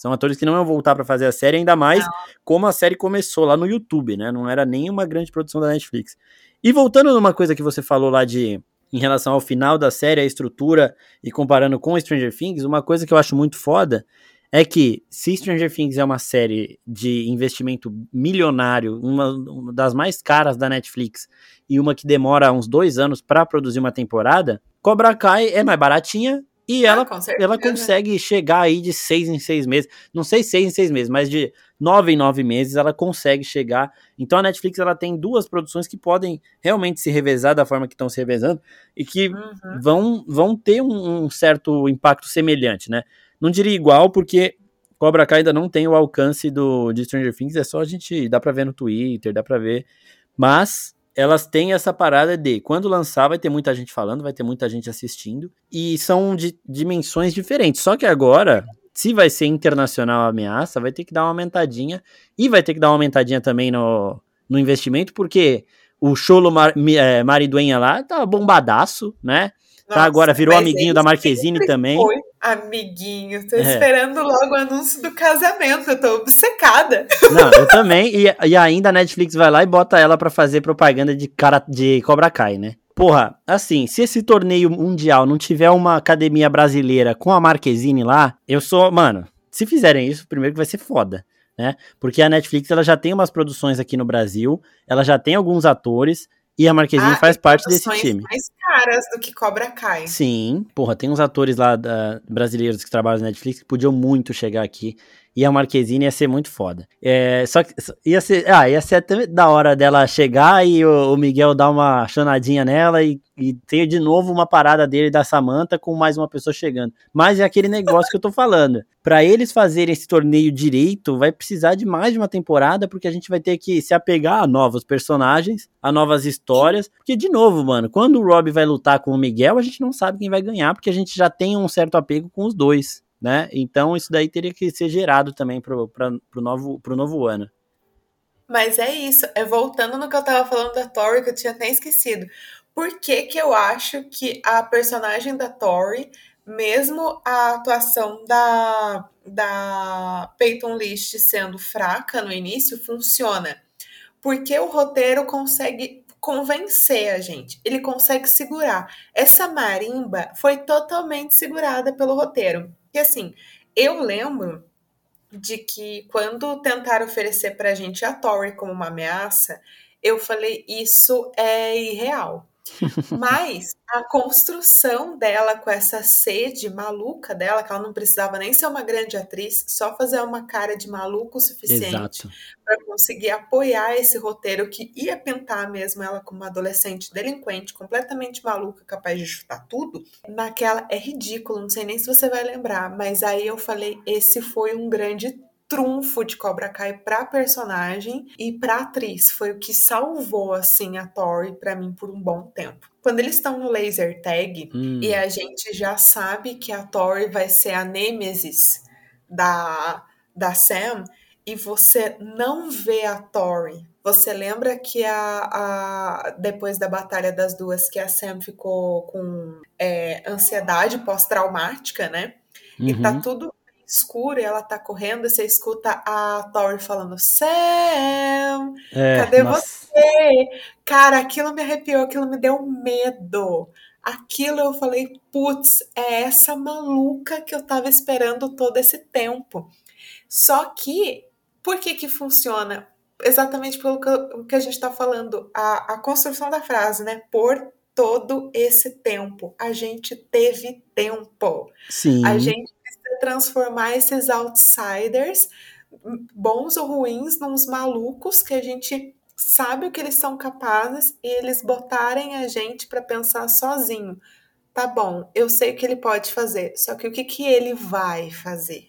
são atores que não iam voltar para fazer a série, ainda mais não. como a série começou lá no YouTube, né? Não era nem uma grande produção da Netflix. E voltando numa coisa que você falou lá de em relação ao final da série, a estrutura e comparando com Stranger Things, uma coisa que eu acho muito foda é que se Stranger Things é uma série de investimento milionário, uma, uma das mais caras da Netflix e uma que demora uns dois anos para produzir uma temporada, Cobra Kai é mais baratinha e ah, ela, ela consegue chegar aí de seis em seis meses. Não sei seis em seis meses, mas de nove em nove meses ela consegue chegar. Então a Netflix ela tem duas produções que podem realmente se revezar da forma que estão se revezando e que uhum. vão, vão ter um, um, certo impacto semelhante, né? Não diria igual, porque Cobra Kai ainda não tem o alcance do de Stranger Things, é só a gente. dá pra ver no Twitter, dá pra ver. Mas elas têm essa parada de quando lançar vai ter muita gente falando, vai ter muita gente assistindo e são de dimensões diferentes. Só que agora, se vai ser internacional a ameaça, vai ter que dar uma aumentadinha e vai ter que dar uma aumentadinha também no, no investimento, porque o Cholo Mar, é, Mariduenha lá tá bombadaço, né? Tá, Nossa, tá, agora virou amiguinho da Marquezine também. Foi amiguinho. Tô é. esperando logo o anúncio do casamento. Eu tô obcecada. Não, eu também. E, e ainda a Netflix vai lá e bota ela para fazer propaganda de, cara, de Cobra Kai, né? Porra, assim, se esse torneio mundial não tiver uma academia brasileira com a Marquezine lá, eu sou. Mano, se fizerem isso, primeiro que vai ser foda. Né? Porque a Netflix ela já tem umas produções aqui no Brasil, ela já tem alguns atores, e a Marquezine ah, faz parte desse time. mais caras do que Cobra Kai. Sim, porra, tem uns atores lá da, brasileiros que trabalham na Netflix que podiam muito chegar aqui. E a Marquezine ia ser muito foda. É, só que ia ser, ah, ia ser até da hora dela chegar e o, o Miguel dar uma chonadinha nela e, e, ter de novo uma parada dele da Samantha com mais uma pessoa chegando. Mas é aquele negócio que eu tô falando. Para eles fazerem esse torneio direito, vai precisar de mais de uma temporada, porque a gente vai ter que se apegar a novos personagens, a novas histórias. Porque, de novo, mano, quando o Rob vai lutar com o Miguel, a gente não sabe quem vai ganhar, porque a gente já tem um certo apego com os dois né? Então isso daí teria que ser gerado também para o novo, novo ano. Mas é isso, é voltando no que eu tava falando da Tori, que eu tinha até esquecido. Por que, que eu acho que a personagem da Tori, mesmo a atuação da, da Peyton List sendo fraca no início, funciona? Porque o roteiro consegue convencer a gente, ele consegue segurar. Essa marimba foi totalmente segurada pelo roteiro. E assim, eu lembro de que quando tentaram oferecer pra gente a Tori como uma ameaça, eu falei, isso é irreal. Mas a construção dela com essa sede maluca dela, que ela não precisava nem ser uma grande atriz, só fazer uma cara de maluco o suficiente para conseguir apoiar esse roteiro que ia pintar mesmo ela como uma adolescente delinquente, completamente maluca, capaz de chutar tudo. Naquela é ridículo, não sei nem se você vai lembrar, mas aí eu falei, esse foi um grande trunfo de Cobra Kai pra personagem e pra atriz. Foi o que salvou, assim, a Tori pra mim por um bom tempo. Quando eles estão no laser tag hum. e a gente já sabe que a Tori vai ser a nêmesis da, da Sam e você não vê a Tori. Você lembra que a, a depois da batalha das duas que a Sam ficou com é, ansiedade pós-traumática, né? Uhum. E tá uhum. tudo escuro e ela tá correndo, você escuta a Tori falando: Sam, é, cadê nossa. você? Cara, aquilo me arrepiou, aquilo me deu medo. Aquilo eu falei, putz, é essa maluca que eu tava esperando todo esse tempo. Só que, por que que funciona? Exatamente pelo que, que a gente tá falando, a, a construção da frase, né? Por todo esse tempo. A gente teve tempo. Sim. A gente transformar esses outsiders, bons ou ruins, nos malucos que a gente sabe o que eles são capazes e eles botarem a gente para pensar sozinho. Tá bom, eu sei o que ele pode fazer, só que o que, que ele vai fazer?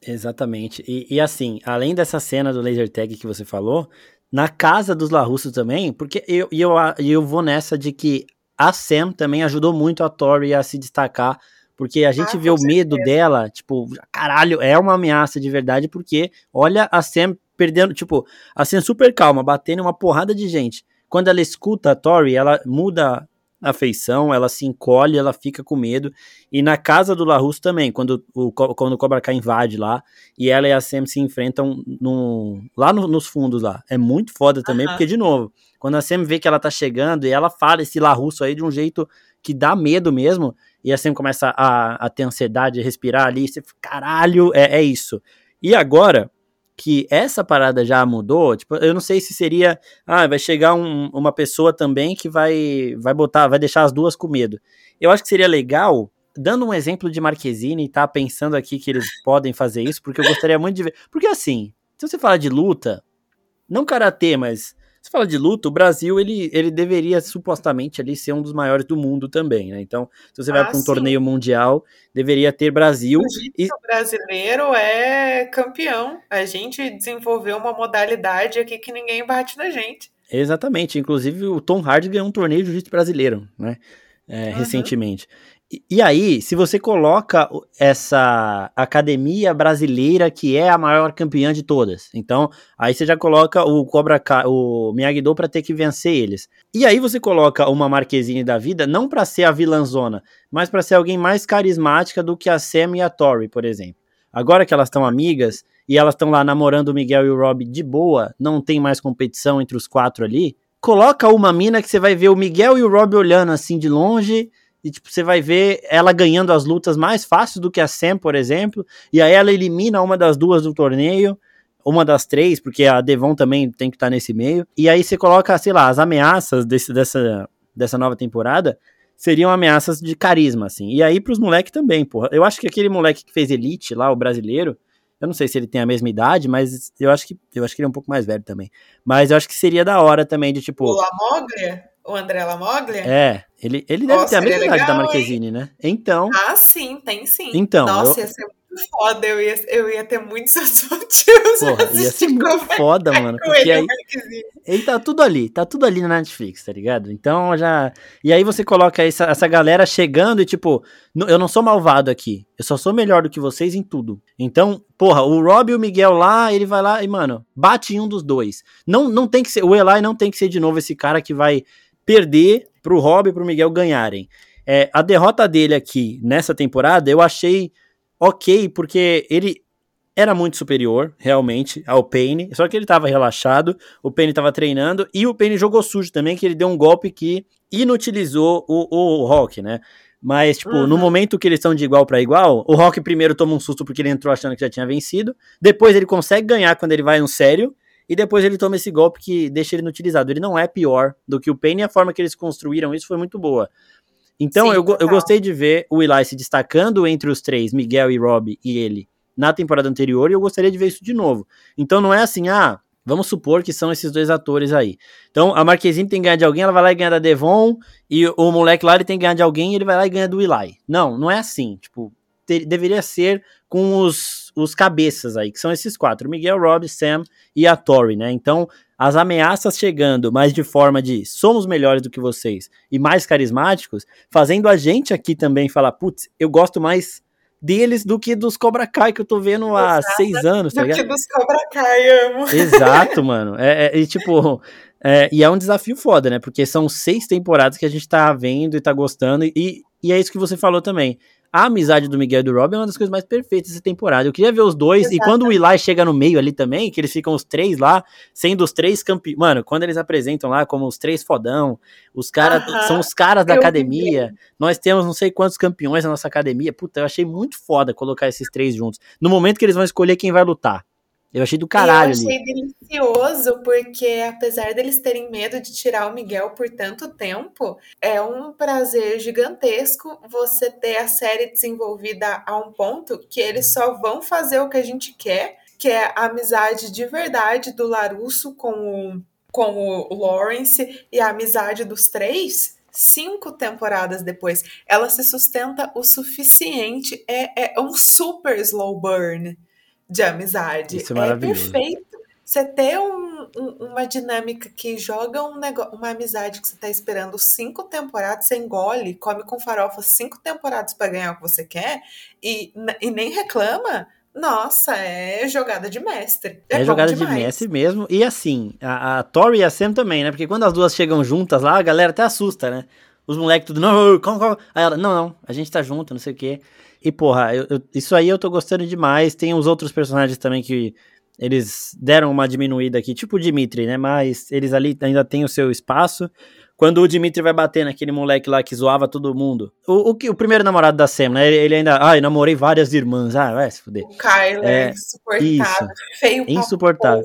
Exatamente. E, e assim, além dessa cena do laser tag que você falou, na casa dos Larussos também, porque eu, eu, eu vou nessa de que a Sam também ajudou muito a Tori a se destacar porque a gente ah, vê o medo certeza. dela, tipo, caralho, é uma ameaça de verdade, porque olha a Sam perdendo, tipo, a Sam super calma, batendo uma porrada de gente. Quando ela escuta a Tori, ela muda a feição, ela se encolhe, ela fica com medo. E na casa do Larus também, quando o, quando o Cobra Kai invade lá, e ela e a Sam se enfrentam no, lá no, nos fundos lá. É muito foda também, porque, de novo, quando a Sam vê que ela tá chegando e ela fala esse Larusso aí de um jeito que dá medo mesmo, e assim começa a, a ter ansiedade, respirar ali, você caralho, é, é isso. E agora que essa parada já mudou, tipo, eu não sei se seria, ah, vai chegar um, uma pessoa também que vai vai botar, vai deixar as duas com medo. Eu acho que seria legal, dando um exemplo de Marquezine, tá pensando aqui que eles podem fazer isso, porque eu gostaria muito de ver, porque assim, se você fala de luta, não karatê, mas você fala de luta, o Brasil ele, ele deveria supostamente ali ser um dos maiores do mundo também, né? Então, se você vai ah, para um sim. torneio mundial, deveria ter Brasil. O e... brasileiro é campeão. A gente desenvolveu uma modalidade aqui que ninguém bate na gente. Exatamente. Inclusive, o Tom Hardy ganhou um torneio de jiu-jitsu brasileiro, né? É, uhum. Recentemente. E, aí, se você coloca essa academia brasileira que é a maior campeã de todas, então aí você já coloca o Cobra o Miyagi-Do para ter que vencer eles. E aí você coloca uma Marquezine da vida não para ser a vilãzona, mas para ser alguém mais carismática do que a Sam e a Tori, por exemplo. Agora que elas estão amigas e elas estão lá namorando o Miguel e o Rob de boa, não tem mais competição entre os quatro ali, coloca uma mina que você vai ver o Miguel e o Rob olhando assim de longe e tipo, você vai ver ela ganhando as lutas mais fáceis do que a Sam, por exemplo, e aí ela elimina uma das duas do torneio, uma das três, porque a Devon também tem que estar tá nesse meio, e aí você coloca, sei lá, as ameaças desse, dessa, dessa nova temporada seriam ameaças de carisma, assim, e aí pros moleques também, porra, eu acho que aquele moleque que fez Elite lá, o brasileiro, eu não sei se ele tem a mesma idade, mas eu acho que eu acho que ele é um pouco mais velho também. Mas eu acho que seria da hora também de tipo. O Lamoglia? O André Lamoglia? É, ele, ele deve Nossa, ter a mesma idade da Marquezine, hein? né? Então. Ah, sim, tem sim. Então. Nossa, eu... ia ser foda. Eu ia, eu ia ter muitos motivos. Porra, ia ser muito foda, mano. Porque aí. Ele tá tudo ali, tá tudo ali na Netflix, tá ligado? Então já. E aí você coloca essa, essa galera chegando e tipo, eu não sou malvado aqui. Eu só sou melhor do que vocês em tudo. Então, porra, o Rob e o Miguel lá, ele vai lá e, mano, bate em um dos dois. Não, não tem que ser. O Eli não tem que ser de novo esse cara que vai perder pro Rob e pro Miguel ganharem. É, a derrota dele aqui nessa temporada eu achei ok, porque ele era muito superior, realmente, ao Payne, só que ele estava relaxado, o Payne estava treinando, e o Payne jogou sujo também, que ele deu um golpe que inutilizou o, o Rock, né? Mas, tipo, uhum. no momento que eles estão de igual para igual, o Rock primeiro toma um susto porque ele entrou achando que já tinha vencido. Depois ele consegue ganhar quando ele vai no sério. E depois ele toma esse golpe que deixa ele inutilizado. Ele não é pior do que o Pain e a forma que eles construíram isso foi muito boa. Então Sim, eu, eu gostei de ver o Eli se destacando entre os três, Miguel e Rob e ele, na temporada anterior, e eu gostaria de ver isso de novo. Então não é assim, ah, Vamos supor que são esses dois atores aí. Então, a Marquezine tem que ganhar de alguém, ela vai lá e ganha da Devon, e o moleque lá ele tem que ganhar de alguém e ele vai lá e ganha do Eli. Não, não é assim. Tipo, ter, deveria ser com os, os cabeças aí, que são esses quatro: Miguel, Rob, Sam e a Tori, né? Então, as ameaças chegando, mas de forma de somos melhores do que vocês e mais carismáticos, fazendo a gente aqui também falar, putz, eu gosto mais deles do que dos Cobra Kai que eu tô vendo há Exato. seis anos, tá ligado? Do que dos Cobra Kai, amo. Exato, mano. É, é, e tipo, é, e é um desafio foda, né? Porque são seis temporadas que a gente tá vendo e tá gostando, e, e é isso que você falou também a amizade do Miguel e do Rob é uma das coisas mais perfeitas dessa temporada. Eu queria ver os dois, Exato. e quando o Eli chega no meio ali também, que eles ficam os três lá, sendo os três campeões. Mano, quando eles apresentam lá como os três fodão, os caras uh -huh. são os caras da eu academia. Nós temos não sei quantos campeões na nossa academia. Puta, eu achei muito foda colocar esses três juntos. No momento que eles vão escolher quem vai lutar. Eu achei do caralho. Eu achei ali. delicioso, porque apesar deles terem medo de tirar o Miguel por tanto tempo, é um prazer gigantesco você ter a série desenvolvida a um ponto que eles só vão fazer o que a gente quer, que é a amizade de verdade do Larusso com o, com o Lawrence e a amizade dos três cinco temporadas depois, ela se sustenta o suficiente. É, é um super slow burn de amizade. Isso é, é maravilhoso. É perfeito você ter um, um, uma dinâmica que joga um negócio, uma amizade que você está esperando cinco temporadas, você engole, come com farofa cinco temporadas para ganhar o que você quer e, e nem reclama. Nossa, é jogada de mestre. É, é jogada demais. de mestre mesmo. E assim, a, a Tori e a Sam também, né? Porque quando as duas chegam juntas lá, a galera até assusta, né? Os moleques tudo, não, calma, calma. Aí ela, não, não, a gente tá junto, não sei o quê. E, porra, eu, eu, isso aí eu tô gostando demais. Tem os outros personagens também que eles deram uma diminuída aqui, tipo o Dimitri, né? Mas eles ali ainda têm o seu espaço. Quando o Dimitri vai bater naquele moleque lá que zoava todo mundo. O, o, o primeiro namorado da Sam, né? Ele, ele ainda. Ah, eu namorei várias irmãs. Ah, vai se fuder. O Kyler, é, insuportável. Isso, feio Insuportável.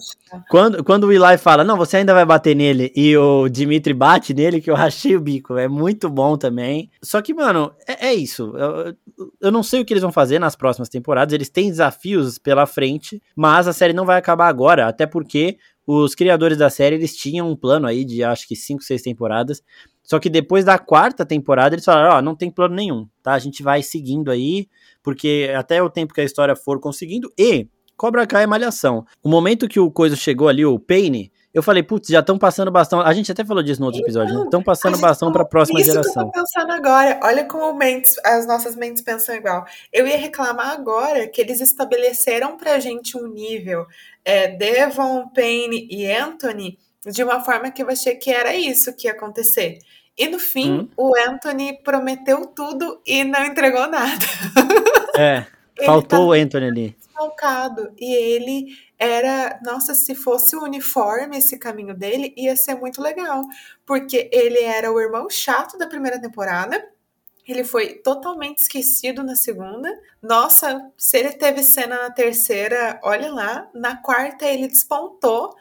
Quando, quando o Eli fala, não, você ainda vai bater nele, e o Dimitri bate nele, que eu rachei o bico. É muito bom também. Só que, mano, é, é isso. Eu, eu não sei o que eles vão fazer nas próximas temporadas. Eles têm desafios pela frente, mas a série não vai acabar agora. Até porque os criadores da série, eles tinham um plano aí de acho que 5, 6 temporadas. Só que depois da quarta temporada, eles falaram, ó, oh, não tem plano nenhum, tá? A gente vai seguindo aí, porque até o tempo que a história for conseguindo. E Cobra Kai é malhação. O momento que o coisa chegou ali, o Paine, eu falei, putz, já estão passando bastão. A gente até falou disso no outro episódio, né? Estão então, passando bastão para a próxima isso geração. Que eu tô pensando agora. Olha como mentes, as nossas mentes pensam igual. Eu ia reclamar agora que eles estabeleceram pra gente um nível é, Devon, Payne e Anthony de uma forma que eu achei que era isso que ia acontecer. E no fim, hum. o Anthony prometeu tudo e não entregou nada. É, faltou tá o Anthony ali. Falcado. E ele era, nossa, se fosse o uniforme esse caminho dele, ia ser muito legal, porque ele era o irmão chato da primeira temporada. Ele foi totalmente esquecido na segunda. Nossa, se ele teve cena na terceira, olha lá. Na quarta ele despontou.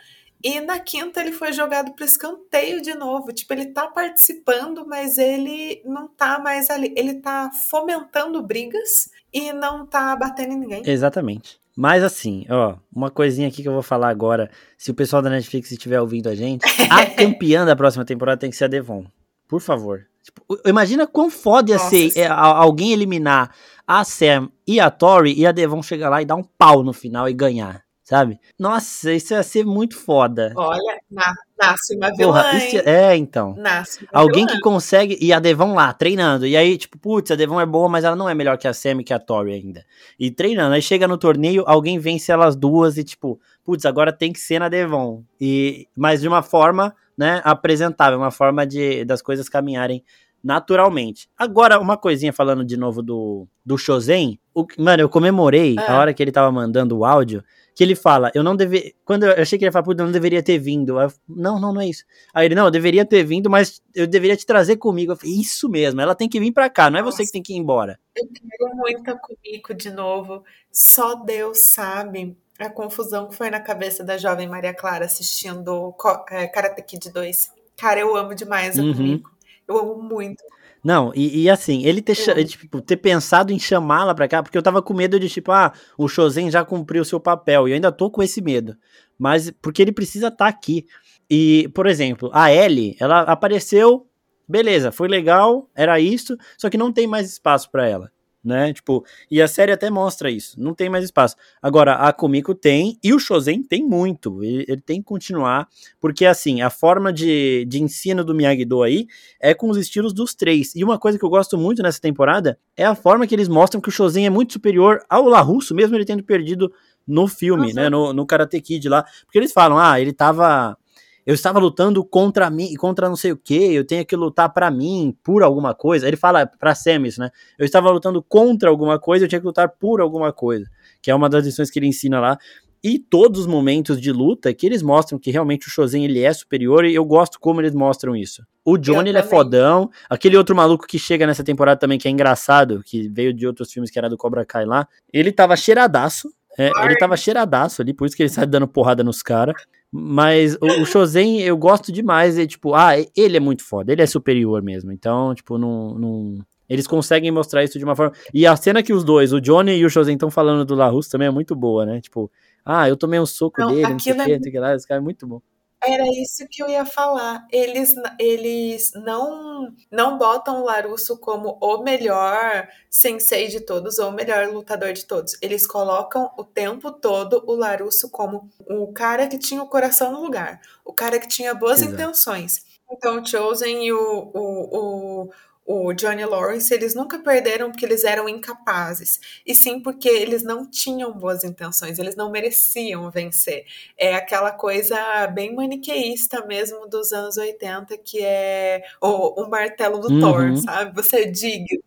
E na quinta ele foi jogado para escanteio de novo. Tipo, ele tá participando, mas ele não tá mais ali. Ele tá fomentando brigas e não tá batendo em ninguém. Exatamente. Mas assim, ó, uma coisinha aqui que eu vou falar agora. Se o pessoal da Netflix estiver ouvindo a gente, a campeã da próxima temporada tem que ser a Devon. Por favor. Tipo, imagina quão foda ia Nossa, ser é, alguém eliminar a Sam e a Tori e a Devon chegar lá e dar um pau no final e ganhar sabe? Nossa, isso ia ser muito foda. Olha, na, nasce uma vilã. Porra, isso, é, então. Nasce Alguém vilã. que consegue. E a Devon lá, treinando. E aí, tipo, putz, a Devon é boa, mas ela não é melhor que a Sam e que a Tori ainda. E treinando. Aí chega no torneio, alguém vence elas duas e, tipo, putz, agora tem que ser na Devon. E, mas de uma forma, né, apresentável, uma forma de das coisas caminharem naturalmente. Agora, uma coisinha falando de novo do, do Shozen. O, mano, eu comemorei ah. a hora que ele tava mandando o áudio que ele fala, eu não deveria. Quando eu achei que ele ia falar, eu não deveria ter vindo. Eu, não, não, não é isso. Aí ele, não, eu deveria ter vindo, mas eu deveria te trazer comigo. Eu falei, isso mesmo, ela tem que vir pra cá, não é Nossa, você que tem que ir embora. Eu quero muito a Kumiko de novo. Só Deus sabe a confusão que foi na cabeça da jovem Maria Clara assistindo é, Karate Kid 2. Cara, eu amo demais a uhum. Kumiko. Eu amo muito. Não, e, e, assim, ele ter, ele, tipo, ter pensado em chamá-la pra cá, porque eu tava com medo de, tipo, ah, o Shozen já cumpriu o seu papel, e eu ainda tô com esse medo. Mas, porque ele precisa estar tá aqui. E, por exemplo, a Ellie, ela apareceu, beleza, foi legal, era isso, só que não tem mais espaço para ela né? Tipo, e a série até mostra isso, não tem mais espaço. Agora, a Kumiko tem, e o Shozen tem muito, ele, ele, tem que continuar, porque assim, a forma de, de ensino do Miyagi-Do aí é com os estilos dos três. E uma coisa que eu gosto muito nessa temporada é a forma que eles mostram que o Shozen é muito superior ao Larusso, mesmo ele tendo perdido no filme, Nossa. né, no, no Karate Kid lá, porque eles falam, ah, ele tava eu estava lutando contra mim, contra não sei o que, eu tenho que lutar para mim, por alguma coisa. Ele fala pra Samus, né? Eu estava lutando contra alguma coisa, eu tinha que lutar por alguma coisa, que é uma das lições que ele ensina lá. E todos os momentos de luta que eles mostram que realmente o Shozen ele é superior e eu gosto como eles mostram isso. O Johnny ele é fodão, aquele outro maluco que chega nessa temporada também que é engraçado, que veio de outros filmes que era do Cobra Kai lá, ele tava cheiradaço, é, ele tava cheiradaço ali, por isso que ele sai dando porrada nos caras. Mas o, o Shozen eu gosto demais. É tipo, ah, ele é muito foda, ele é superior mesmo. Então, tipo, não, não. Eles conseguem mostrar isso de uma forma. E a cena que os dois, o Johnny e o Shozen, estão falando do Larus também é muito boa, né? Tipo, ah, eu tomei um soco não, dele, não sei o que, é... lá, esse cara é muito bom. Era isso que eu ia falar. Eles, eles não não botam o Larusso como o melhor sensei de todos ou o melhor lutador de todos. Eles colocam o tempo todo o Larusso como o cara que tinha o coração no lugar, o cara que tinha boas Exato. intenções. Então, o Chosen e o, o, o o Johnny Lawrence, eles nunca perderam porque eles eram incapazes, e sim porque eles não tinham boas intenções, eles não mereciam vencer. É aquela coisa bem maniqueísta mesmo dos anos 80, que é o, o martelo do uhum. Thor, sabe? Você é digno.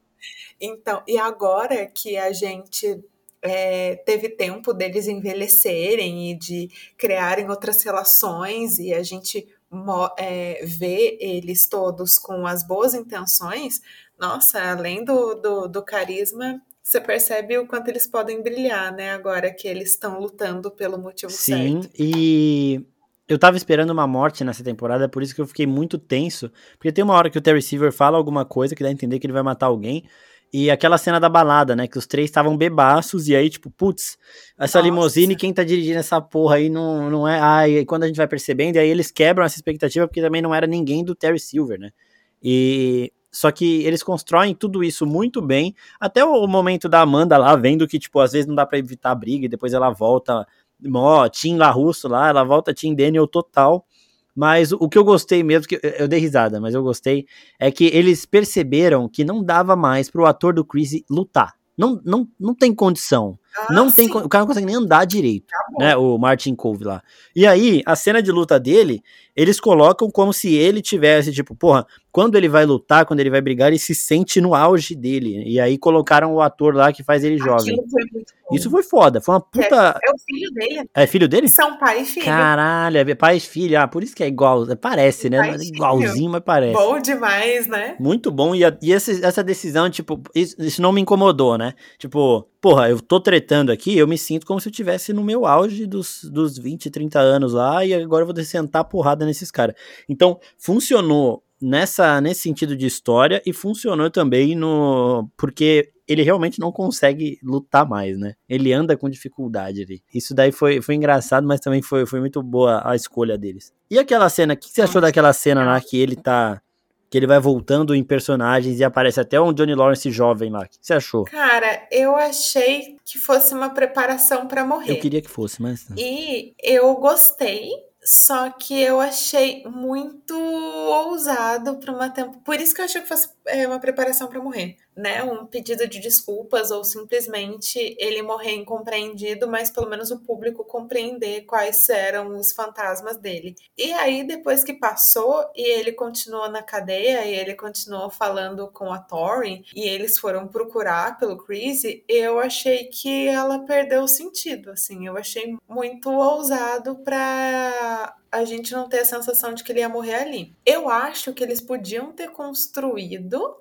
Então, e agora que a gente é, teve tempo deles envelhecerem e de criarem outras relações, e a gente é, ver eles todos com as boas intenções, nossa, além do, do, do carisma, você percebe o quanto eles podem brilhar, né? Agora que eles estão lutando pelo motivo Sim, certo. Sim, e eu tava esperando uma morte nessa temporada, por isso que eu fiquei muito tenso. Porque tem uma hora que o Terry Silver fala alguma coisa que dá a entender que ele vai matar alguém. E aquela cena da balada, né? Que os três estavam bebaços, e aí, tipo, putz, essa Nossa. limusine, quem tá dirigindo essa porra aí não, não é. Ai, quando a gente vai percebendo, e aí eles quebram essa expectativa, porque também não era ninguém do Terry Silver, né? E. Só que eles constroem tudo isso muito bem, até o momento da Amanda lá, vendo que, tipo, às vezes não dá para evitar a briga, e depois ela volta, ó, Tim LaRusso lá, ela volta Tim Daniel total. Mas o que eu gostei mesmo, que eu dei risada, mas eu gostei, é que eles perceberam que não dava mais pro ator do Chris lutar. Não, não, não tem condição. Ah, não tem, o cara não consegue nem andar direito, tá né? O Martin Cove lá. E aí, a cena de luta dele, eles colocam como se ele tivesse, tipo, porra, quando ele vai lutar, quando ele vai brigar, ele se sente no auge dele. E aí colocaram o ator lá que faz ele jovem. Foi Isso foi foda. Foi uma puta. É, é, o filho dele. É filho dele? São pai e filho. Caralho, é pai e filho. Ah, por isso que é igual. Parece, né? É igualzinho, mas parece. Bom demais, né? Muito bom. E, a, e essa, essa decisão, tipo, isso, isso não me incomodou, né? Tipo, porra, eu tô tretando aqui, eu me sinto como se eu tivesse no meu auge dos, dos 20, 30 anos lá, e agora eu vou sentar porrada nesses caras. Então, funcionou nessa nesse sentido de história e funcionou também no porque ele realmente não consegue lutar mais, né? Ele anda com dificuldade ali. Isso daí foi, foi engraçado, mas também foi, foi muito boa a escolha deles. E aquela cena, o que você achou daquela cena lá que ele tá que ele vai voltando em personagens e aparece até um Johnny Lawrence jovem lá. O que você achou? Cara, eu achei que fosse uma preparação para morrer. Eu queria que fosse, mas. E eu gostei, só que eu achei muito ousado para uma tempo. Por isso que eu achei que fosse é uma preparação para morrer, né? Um pedido de desculpas ou simplesmente ele morrer incompreendido, mas pelo menos o público compreender quais eram os fantasmas dele. E aí depois que passou e ele continuou na cadeia e ele continuou falando com a Tori e eles foram procurar pelo Crazy, eu achei que ela perdeu o sentido, assim, eu achei muito ousado para a gente não ter a sensação de que ele ia morrer ali. Eu acho que eles podiam ter construído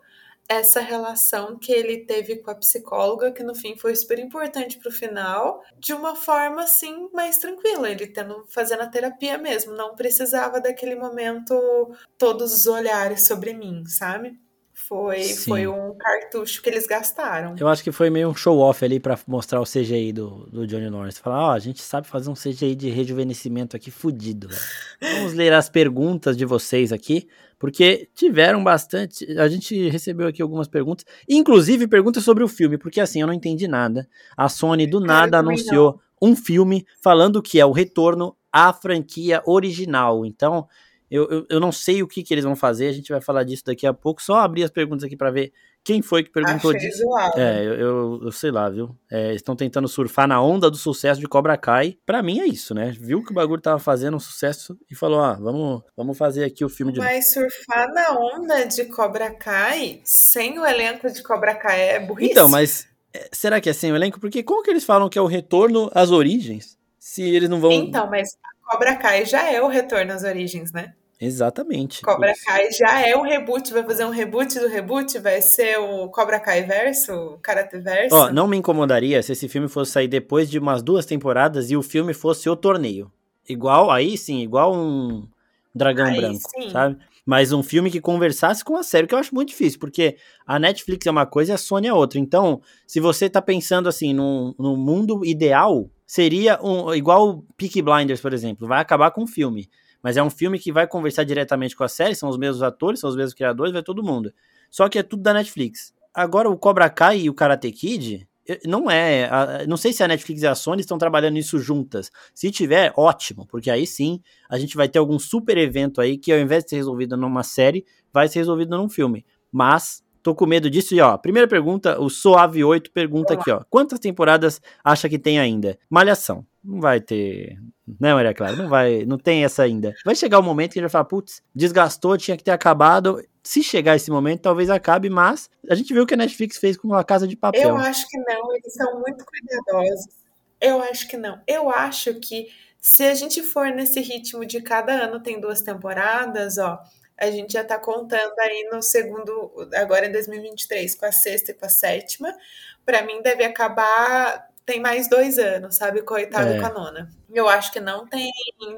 essa relação que ele teve com a psicóloga, que no fim foi super importante pro final, de uma forma assim mais tranquila, ele tendo fazendo a terapia mesmo, não precisava daquele momento todos os olhares sobre mim, sabe? Foi, foi um cartucho que eles gastaram. Eu acho que foi meio um show-off ali para mostrar o CGI do, do Johnny Lawrence. Falar, ó, oh, a gente sabe fazer um CGI de rejuvenescimento aqui fudido, velho. Vamos ler as perguntas de vocês aqui, porque tiveram bastante. A gente recebeu aqui algumas perguntas, inclusive perguntas sobre o filme, porque assim, eu não entendi nada. A Sony do nada anunciou um filme falando que é o retorno à franquia original. Então, eu, eu, eu, não sei o que, que eles vão fazer, a gente vai falar disso daqui a pouco. Só abrir as perguntas aqui para ver quem foi que perguntou Achei disso. Zoado. É, eu, eu, eu, sei lá, viu? É, estão tentando surfar na onda do sucesso de Cobra Kai. Para mim é isso, né? Viu que o bagulho tava fazendo um sucesso e falou: ah, vamos, vamos fazer aqui o filme de Mas surfar na onda de Cobra Kai sem o elenco de Cobra Kai é burrice. Então, mas é, será que é sem o elenco? Porque como que eles falam que é o retorno às origens? Se eles não vão. Então, mas Cobra Kai já é o retorno às origens, né? Exatamente. Cobra Kai já é um reboot, vai fazer um reboot do reboot, vai ser o Cobra Kai verso, o Karate verso. Ó, não me incomodaria se esse filme fosse sair depois de umas duas temporadas e o filme fosse o torneio. Igual, aí sim, igual um Dragão aí, Branco, sim. sabe? Mas um filme que conversasse com a série, que eu acho muito difícil, porque a Netflix é uma coisa e a Sony é outra. Então, se você tá pensando assim, num, num mundo ideal, seria um, igual Peaky Blinders, por exemplo, vai acabar com o filme. Mas é um filme que vai conversar diretamente com a série, são os mesmos atores, são os mesmos criadores, vai todo mundo. Só que é tudo da Netflix. Agora, o Cobra Kai e o Karate Kid, não é. Não sei se a Netflix e a Sony estão trabalhando nisso juntas. Se tiver, ótimo, porque aí sim a gente vai ter algum super evento aí que ao invés de ser resolvido numa série, vai ser resolvido num filme. Mas tô com medo disso e ó, primeira pergunta, o Soave 8 pergunta aqui, ó. Quantas temporadas acha que tem ainda? Malhação. Não vai ter, né, Maria Clara? Não vai, não tem essa ainda. Vai chegar o um momento que a gente vai falar, putz, desgastou, tinha que ter acabado. Se chegar esse momento, talvez acabe, mas a gente viu o que a Netflix fez com a Casa de Papel. Eu acho que não, eles são muito cuidadosos. Eu acho que não. Eu acho que se a gente for nesse ritmo de cada ano tem duas temporadas, ó, a gente já tá contando aí no segundo, agora em 2023, com a sexta e com a sétima. Para mim deve acabar tem mais dois anos, sabe? Com a oitava é. e com a nona. Eu acho que não tem,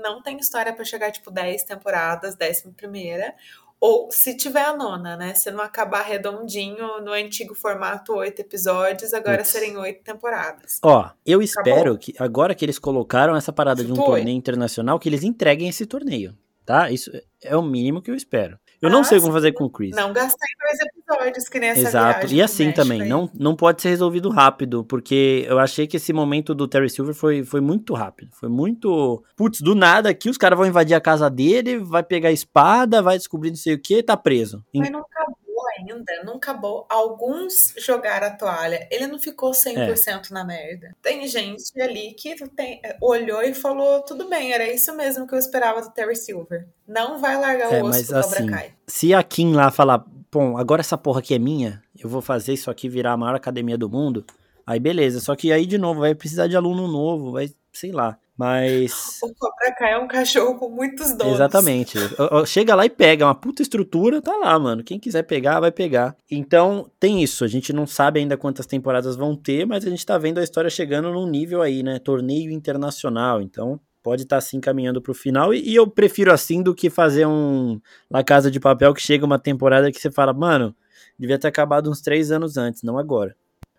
não tem história para chegar, tipo, 10 temporadas, décima primeira. Ou se tiver a nona, né? Se não acabar redondinho no antigo formato, oito episódios, agora Ups. serem oito temporadas. Ó, eu espero Acabou. que agora que eles colocaram essa parada de um torneio internacional, que eles entreguem esse torneio, tá? Isso é o mínimo que eu espero. Eu não sei como fazer com o Chris. Não gastei dois episódios, que nem essa Exato. E assim também, não, não pode ser resolvido rápido, porque eu achei que esse momento do Terry Silver foi, foi muito rápido. Foi muito. Putz, do nada aqui os caras vão invadir a casa dele, vai pegar a espada, vai descobrir não sei o que, tá preso. Mas não acabou ainda, não acabou. Alguns jogaram a toalha. Ele não ficou 100% é. na merda. Tem gente ali que tem, olhou e falou: tudo bem, era isso mesmo que eu esperava do Terry Silver. Não vai largar é, o osso mas, do assim, Cobra Kai. Se a Kim lá falar, bom, agora essa porra aqui é minha, eu vou fazer isso aqui virar a maior academia do mundo. Aí beleza, só que aí de novo vai precisar de aluno novo, vai, sei lá. Mas. O Cobra Kai é um cachorro com muitos donos. Exatamente. Chega lá e pega, uma puta estrutura, tá lá, mano. Quem quiser pegar, vai pegar. Então, tem isso. A gente não sabe ainda quantas temporadas vão ter, mas a gente tá vendo a história chegando num nível aí, né? Torneio internacional. Então, pode estar tá assim caminhando pro final. E, e, eu prefiro assim do que fazer um La Casa de Papel que chega uma temporada que você fala, mano, devia ter acabado uns três anos antes, não agora.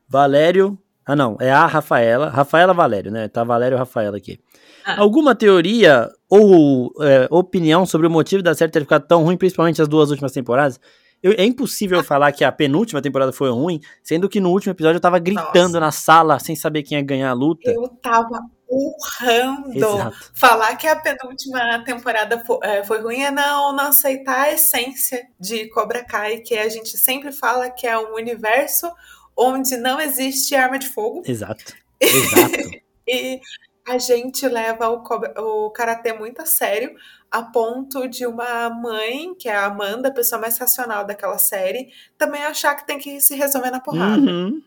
Valério ah, não, é a Rafaela. Rafaela Valério, né? Tá Valério e Rafaela aqui. Ah. Alguma teoria ou é, opinião sobre o motivo da série ter ficado tão ruim, principalmente as duas últimas temporadas? Eu, é impossível falar que a penúltima temporada foi ruim, sendo que no último episódio eu tava gritando Nossa. na sala sem saber quem ia ganhar a luta. Eu tava urrando. Exato. Falar que a penúltima temporada fo- é, foi ruim é não, não aceitar a essência de Cobra Kai, que a gente sempre fala que é um universo onde não existe arma de fogo Exato. Exato. e a gente leva o, o karatê muito a sério, a ponto de uma mãe, que é a Amanda, a pessoa mais racional daquela série, também achar que tem que se resolver na porrada. Uhum.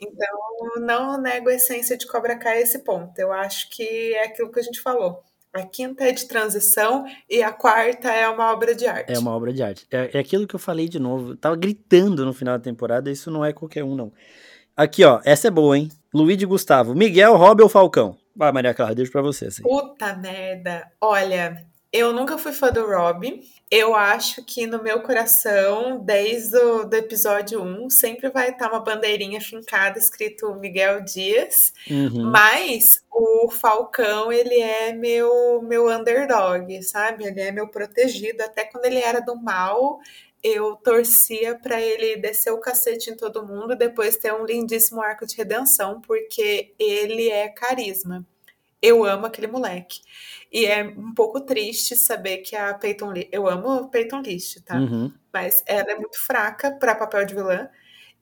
Então, não nego a essência de Cobra Kai a esse ponto. Eu acho que é aquilo que a gente falou. A quinta é de transição e a quarta é uma obra de arte. É uma obra de arte. É, é aquilo que eu falei de novo. Eu tava gritando no final da temporada, isso não é qualquer um, não. Aqui, ó, essa é boa, hein? Luiz Gustavo. Miguel, Rob ou Falcão? Vai, Maria Clara, deixo pra você. Assim. Puta merda. Olha, eu nunca fui fã do Rob. Eu acho que no meu coração, desde o do episódio 1, sempre vai estar uma bandeirinha fincada escrito Miguel Dias. Uhum. Mas o Falcão, ele é meu, meu underdog, sabe? Ele é meu protegido. Até quando ele era do mal, eu torcia pra ele descer o cacete em todo mundo e depois ter um lindíssimo arco de redenção, porque ele é carisma. Eu amo aquele moleque. E é um pouco triste saber que a Peyton List. Eu amo a Peyton List, tá? Uhum. Mas ela é muito fraca para papel de vilã.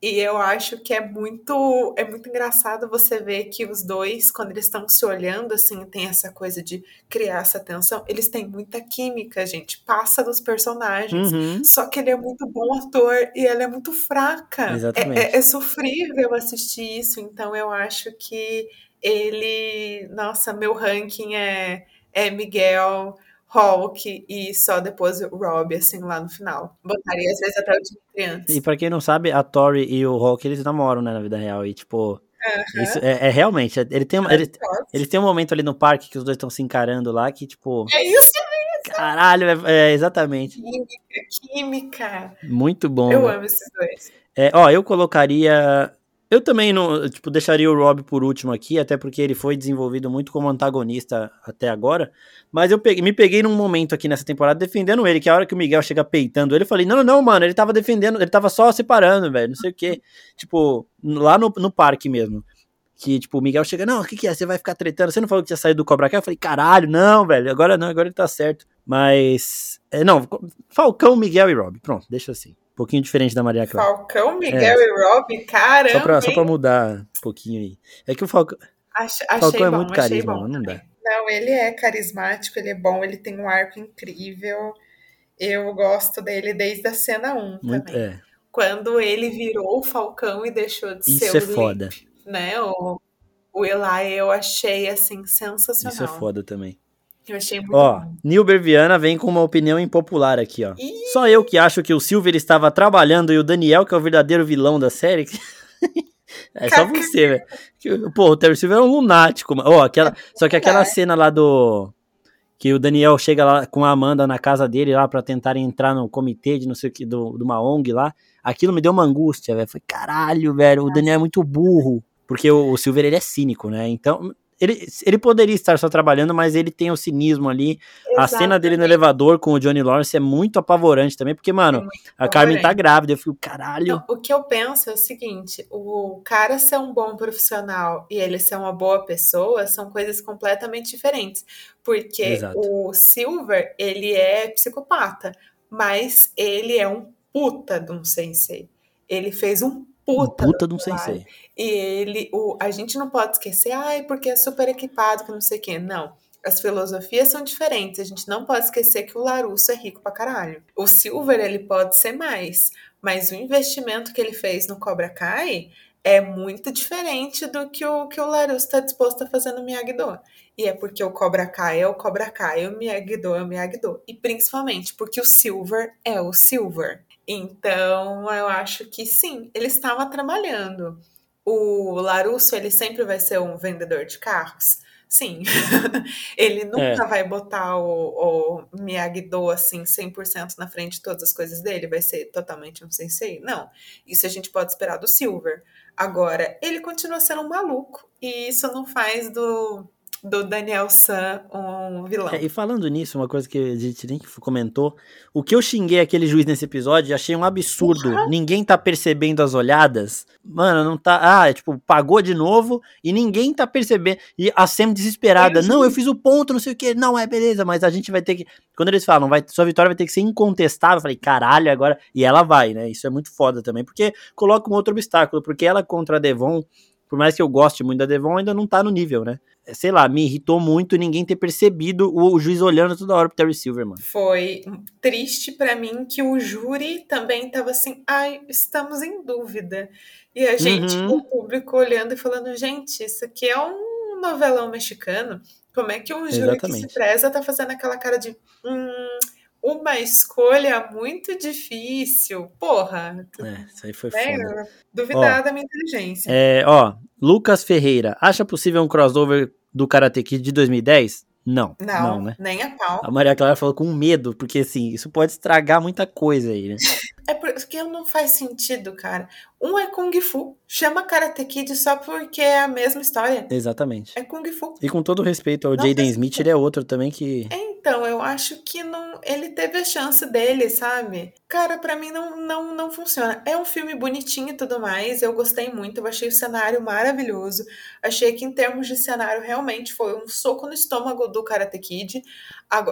E eu acho que é muito é muito engraçado você ver que os dois, quando eles estão se olhando, assim, tem essa coisa de criar essa tensão. Eles têm muita química, gente. Passa dos personagens. Uhum. Só que ele é muito bom ator e ela é muito fraca. Exatamente. É, é, é sofrível assistir isso. Então eu acho que ele. Nossa, meu ranking é, é Miguel. Hulk e só depois o Rob, assim, lá no final. Botaria às vezes até o Dimitri antes. E pra quem não sabe, a Tori e o Hulk, eles namoram, né, na vida real. E, tipo, isso é, é realmente. Ele tem, ele, eles têm um momento ali no parque que os dois estão se encarando lá, que, tipo, É isso, caralho, é, é exatamente. química, química. Muito bom. Eu velho. amo esses dois. É, ó, eu colocaria. Eu também não, tipo, deixaria o Rob por último aqui, até porque ele foi desenvolvido muito como antagonista até agora. Mas eu peguei- me peguei num momento aqui nessa temporada defendendo ele, que a hora que o Miguel chega peitando ele, eu falei: não, não, não, mano, ele tava defendendo, ele tava só separando, velho, não sei o quê. Tipo, lá no, no parque mesmo. Que, tipo, o Miguel chega, não, o que, que é? Você vai ficar tretando? Você não falou que tinha saído do Cobra Kai? Eu falei, caralho, não, velho, agora não, agora ele tá certo. Mas. é, não, Falcão, Miguel e Rob. Pronto, deixa assim. Um pouquinho diferente da Maria Clara. Falcão, Miguel e Rob, caramba. É. Só pra, só pra mudar um pouquinho aí. É que o Falcão, Ach- achei Falcão é bom, muito carisma, bom não dá. Não, ele é carismático, ele é bom, ele tem um arco incrível. Eu gosto dele desde a cena 1 Muito, também. é, Quando ele virou o Falcão e deixou de isso ser é o foda. né? O, o Eli, eu achei assim sensacional. Isso é foda também. Eu achei muito Ó, bom. Nilber Viana vem com uma opinião impopular aqui, ó. Ih. Só eu que acho que o Silver estava trabalhando e o Daniel, que é o verdadeiro vilão da série. É só você, velho. Pô, o Terry Silver é um lunático, mano. Ó, aquela, só que aquela cena lá do. Que o Daniel chega lá com a Amanda na casa dele lá pra tentarem entrar no comitê de não sei o que, do, de uma ONG lá. Aquilo me deu uma angústia, velho. Foi caralho, velho. O Daniel é muito burro. Porque o, o Silver, ele é cínico, né? Então, ele, ele poderia estar só trabalhando, mas ele tem o cinismo ali. A cena dele no Exatamente. elevador com o Johnny Lawrence é muito apavorante também, porque, mano, muito a Carmen tá grávida. Eu fico, caralho. Não, o que eu penso é o seguinte: o cara ser um bom profissional e ele ser uma boa pessoa são coisas completamente diferentes. Porque Exato. o Silver, ele é psicopata, mas ele é um puta de um sensei. Ele fez um Um puta, puta de um sensei. E ele, o, a gente não pode esquecer, ai, porque é super equipado, que não sei o quê. Não. As filosofias são diferentes. A gente não pode esquecer que o Larusso é rico pra caralho. O Silver, ele pode ser mais, mas o investimento que ele fez no Cobra Kai é muito diferente do que o que o Larusso está disposto a fazer no Miyagi-Do. E é porque o Cobra Kai é o Cobra Kai, o Miyagi-Do é o Miyagi-Do. E principalmente porque o Silver é o Silver. Então, eu acho que sim, ele estava trabalhando. O Larusso, ele sempre vai ser um vendedor de carros? Sim. ele nunca vai botar o, o Miyagi-Do assim 100% na frente de todas as coisas dele, vai ser totalmente um sensei? Não. Isso a gente pode esperar do Silver. Agora, ele continua sendo um maluco e isso não faz do do Daniel San um vilão. É, e falando nisso, uma coisa que a gente nem comentou, o que eu xinguei aquele juiz nesse episódio, achei um absurdo. Uhum. Ninguém tá percebendo as olhadas. Mano, não tá. Ah, é, tipo, pagou de novo e ninguém tá percebendo. E a Sam desesperada. É, não, eu fiz o ponto, não sei o que. Não, é beleza, mas a gente vai ter que. Quando eles falam, vai, sua vitória vai ter que ser incontestável, eu falei, caralho, agora. E ela vai, né? Isso é muito foda também, porque coloca um outro obstáculo, porque ela contra a Devon por mais que eu goste muito da Devon, ainda não tá no nível, né? Sei lá, me irritou muito ninguém ter percebido o, juiz olhando toda hora pro Terry Silver, mano. Foi triste para mim que o júri também tava assim, ai, estamos em dúvida. E a gente, uhum. o público olhando e falando, gente, isso aqui é um novelão mexicano. Como é que um júri Exatamente. que se preza tá fazendo aquela cara de. Hum, uma escolha muito difícil. Porra. É, isso aí foi né? foda. Duvidar ó, da minha inteligência. É, ó, Lucas Ferreira, acha possível um crossover do Karate Kid de 2010? Não, não, não, né? Nem a pau. A Maria Clara falou com medo, porque assim, isso pode estragar muita coisa aí, né? É porque não faz sentido, cara. Um é Kung Fu. Chama Karate Kid só porque é a mesma história. Exatamente. É Kung Fu. E com todo respeito ao não Jaden Smith, ele é outro também que. Então, eu acho que não. Ele teve a chance dele, sabe? Cara, para mim não, não, não funciona. É um filme bonitinho e tudo mais. Eu gostei muito. Eu achei o cenário maravilhoso. Achei que, em termos de cenário, realmente foi um soco no estômago do Karate Kid,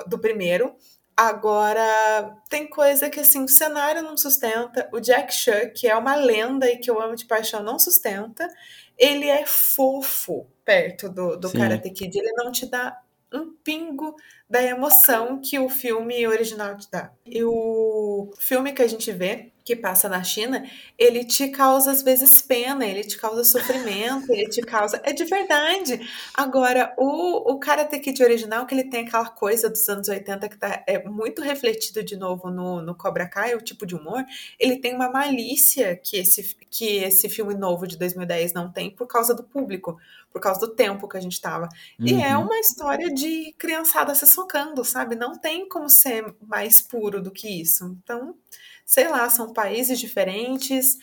do primeiro. Agora, tem coisa que assim, o cenário não sustenta, o Jack Chan, que é uma lenda e que eu amo de paixão, não sustenta. Ele é fofo perto do, do Karate Kid, ele não te dá um pingo da emoção que o filme original te dá. E o filme que a gente vê, que passa na China, ele te causa às vezes pena, ele te causa sofrimento, ele te causa. É de verdade. Agora, o, o Karate Kid original, que ele tem aquela coisa dos anos 80 que tá, é muito refletido de novo no, no Cobra Kai, o tipo de humor, ele tem uma malícia que esse, que esse filme novo de 2010 não tem por causa do público por causa do tempo que a gente tava. Uhum. E é uhum. uma história de criançada se socando, sabe? Não tem como ser mais puro do que isso. Então, sei lá, são países diferentes,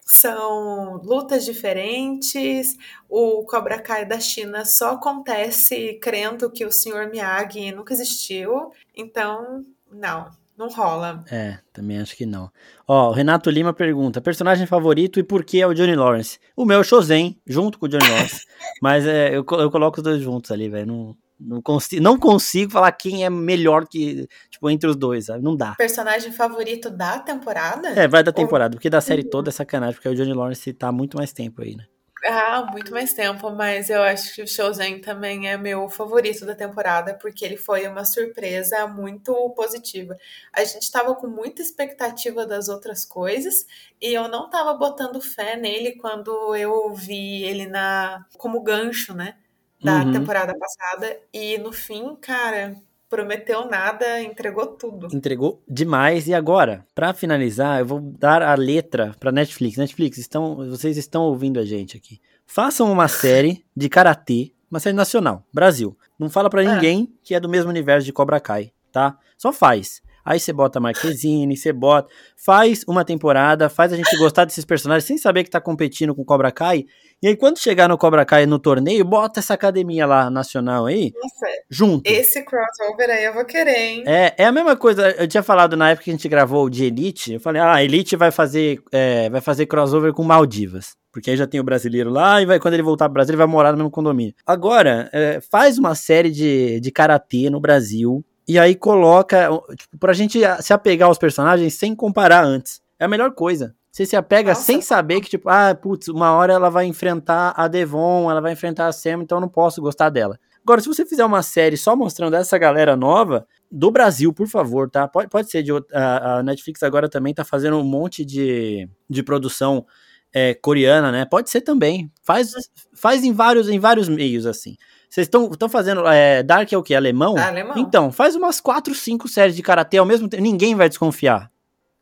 são lutas diferentes. O Cobra Kai da China só acontece crendo que o Sr. Miyagi nunca existiu. Então, não, não rola. É, também acho que não. Ó, o Renato Lima pergunta: personagem favorito e por que é o Johnny Lawrence? O meu é o Shozen, junto com o Johnny Lawrence. mas é, eu, eu coloco os dois juntos ali, velho. Não, não, consigo, não consigo falar quem é melhor que, tipo, entre os dois, sabe? Não dá. Personagem favorito da temporada? É, vai da temporada, Ou... porque da série toda é sacanagem, porque o Johnny Lawrence tá há muito mais tempo aí, né? Ah, muito mais tempo, mas eu acho que o Shouzen também é meu favorito da temporada, porque ele foi uma surpresa muito positiva. A gente estava com muita expectativa das outras coisas e eu não estava botando fé nele quando eu vi ele na como gancho, né, da uhum. temporada passada. E no fim, cara, prometeu nada, entregou tudo. Entregou demais. E agora, para finalizar, eu vou dar a letra para Netflix. Netflix, estão, vocês estão ouvindo a gente aqui. Façam uma série de karatê, uma série nacional, Brasil. Não fala para ah. ninguém ah. que é do mesmo universo de Cobra Kai, tá? Só faz. Aí você bota Marquezine, você bota. Faz uma temporada, faz a gente gostar desses personagens sem saber que tá competindo com Cobra Kai. E aí, quando chegar no Cobra Kai no torneio, bota essa academia lá nacional aí. Nossa, junto. Esse crossover aí eu vou querer, hein? É, é a mesma coisa. Eu tinha falado na época que a gente gravou de Elite. Eu falei, ah, Elite vai fazer, é, vai fazer crossover com Maldivas. Porque aí já tem o brasileiro lá e vai, quando ele voltar pro Brasil, ele vai morar no mesmo condomínio. Agora, é, faz uma série de, de karatê no Brasil e aí coloca, tipo, pra gente se apegar aos personagens sem comparar antes. É a melhor coisa. Você se apega Nossa. sem saber que, tipo, ah, putz, uma hora ela vai enfrentar a Devon, ela vai enfrentar a Sam, então eu não posso gostar dela. Agora, se você fizer uma série só mostrando essa galera nova, do Brasil, por favor, tá? Pode, pode ser de a, a Netflix agora também tá fazendo um monte de, de produção é, coreana, né? Pode ser também. Faz, faz em vários em vários meios assim. Vocês estão fazendo. É, Dark é o que? Alemão? É alemão? Então, faz umas 4, 5 séries de karatê ao mesmo tempo. Ninguém vai desconfiar.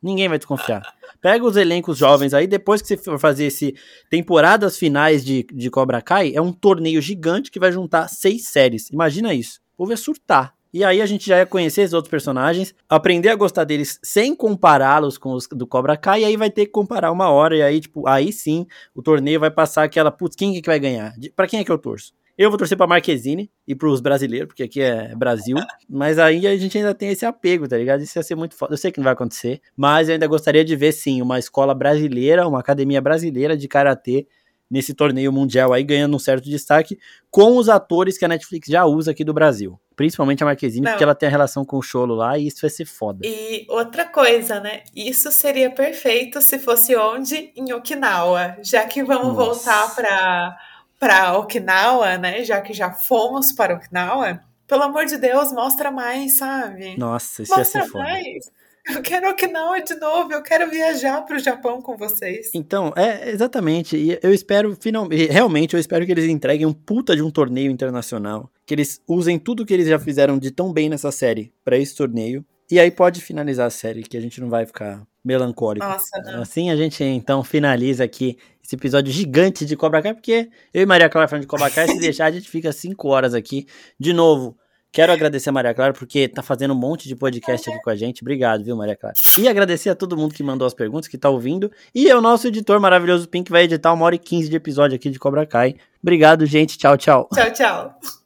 Ninguém vai desconfiar. Pega os elencos jovens aí, depois que você for fazer esse temporadas finais de, de Cobra Kai, é um torneio gigante que vai juntar seis séries. Imagina isso. O povo ia surtar. E aí a gente já ia conhecer os outros personagens, aprender a gostar deles sem compará-los com os do Cobra Kai, e aí vai ter que comparar uma hora, e aí, tipo, aí sim, o torneio vai passar aquela, putz, quem é que vai ganhar? Para quem é que eu torço? Eu vou torcer pra Marquezine e pros brasileiros, porque aqui é Brasil. Mas aí a gente ainda tem esse apego, tá ligado? Isso ia ser muito foda. Eu sei que não vai acontecer, mas eu ainda gostaria de ver, sim, uma escola brasileira, uma academia brasileira de karatê nesse torneio mundial aí, ganhando um certo destaque, com os atores que a Netflix já usa aqui do Brasil. Principalmente a Marquezine, porque ela tem a relação com o Cholo lá e isso vai ser foda. E outra coisa, né? Isso seria perfeito se fosse onde? Em Okinawa. Já que vamos Nossa. voltar pra, pra Okinawa, né? Já que já fomos para Okinawa, pelo amor de Deus, mostra mais, sabe? Nossa, isso mostra ia ser foda. Mais. Eu quero Okinawa de novo, eu quero viajar para o Japão com vocês. Então, é exatamente. E eu espero, finalmente, realmente, eu espero que eles entreguem um puta de um torneio internacional. Que eles usem tudo que eles já fizeram de tão bem nessa série para esse torneio. E aí pode finalizar a série, que a gente não vai ficar melancólico. Nossa, não. Assim a gente então finaliza aqui esse episódio gigante de Cobra Kai, porque eu e Maria Clara falando de Cobra Kai, se deixar a gente fica cinco horas aqui. De novo, Quero agradecer a Maria Clara, porque tá fazendo um monte de podcast aqui com a gente. Obrigado, viu, Maria Clara? E agradecer a todo mundo que mandou as perguntas, que tá ouvindo. E é o nosso editor maravilhoso Pink, que vai editar uma hora e quinze de episódio aqui de Cobra Kai. Obrigado, gente. Tchau, tchau. Tchau, tchau.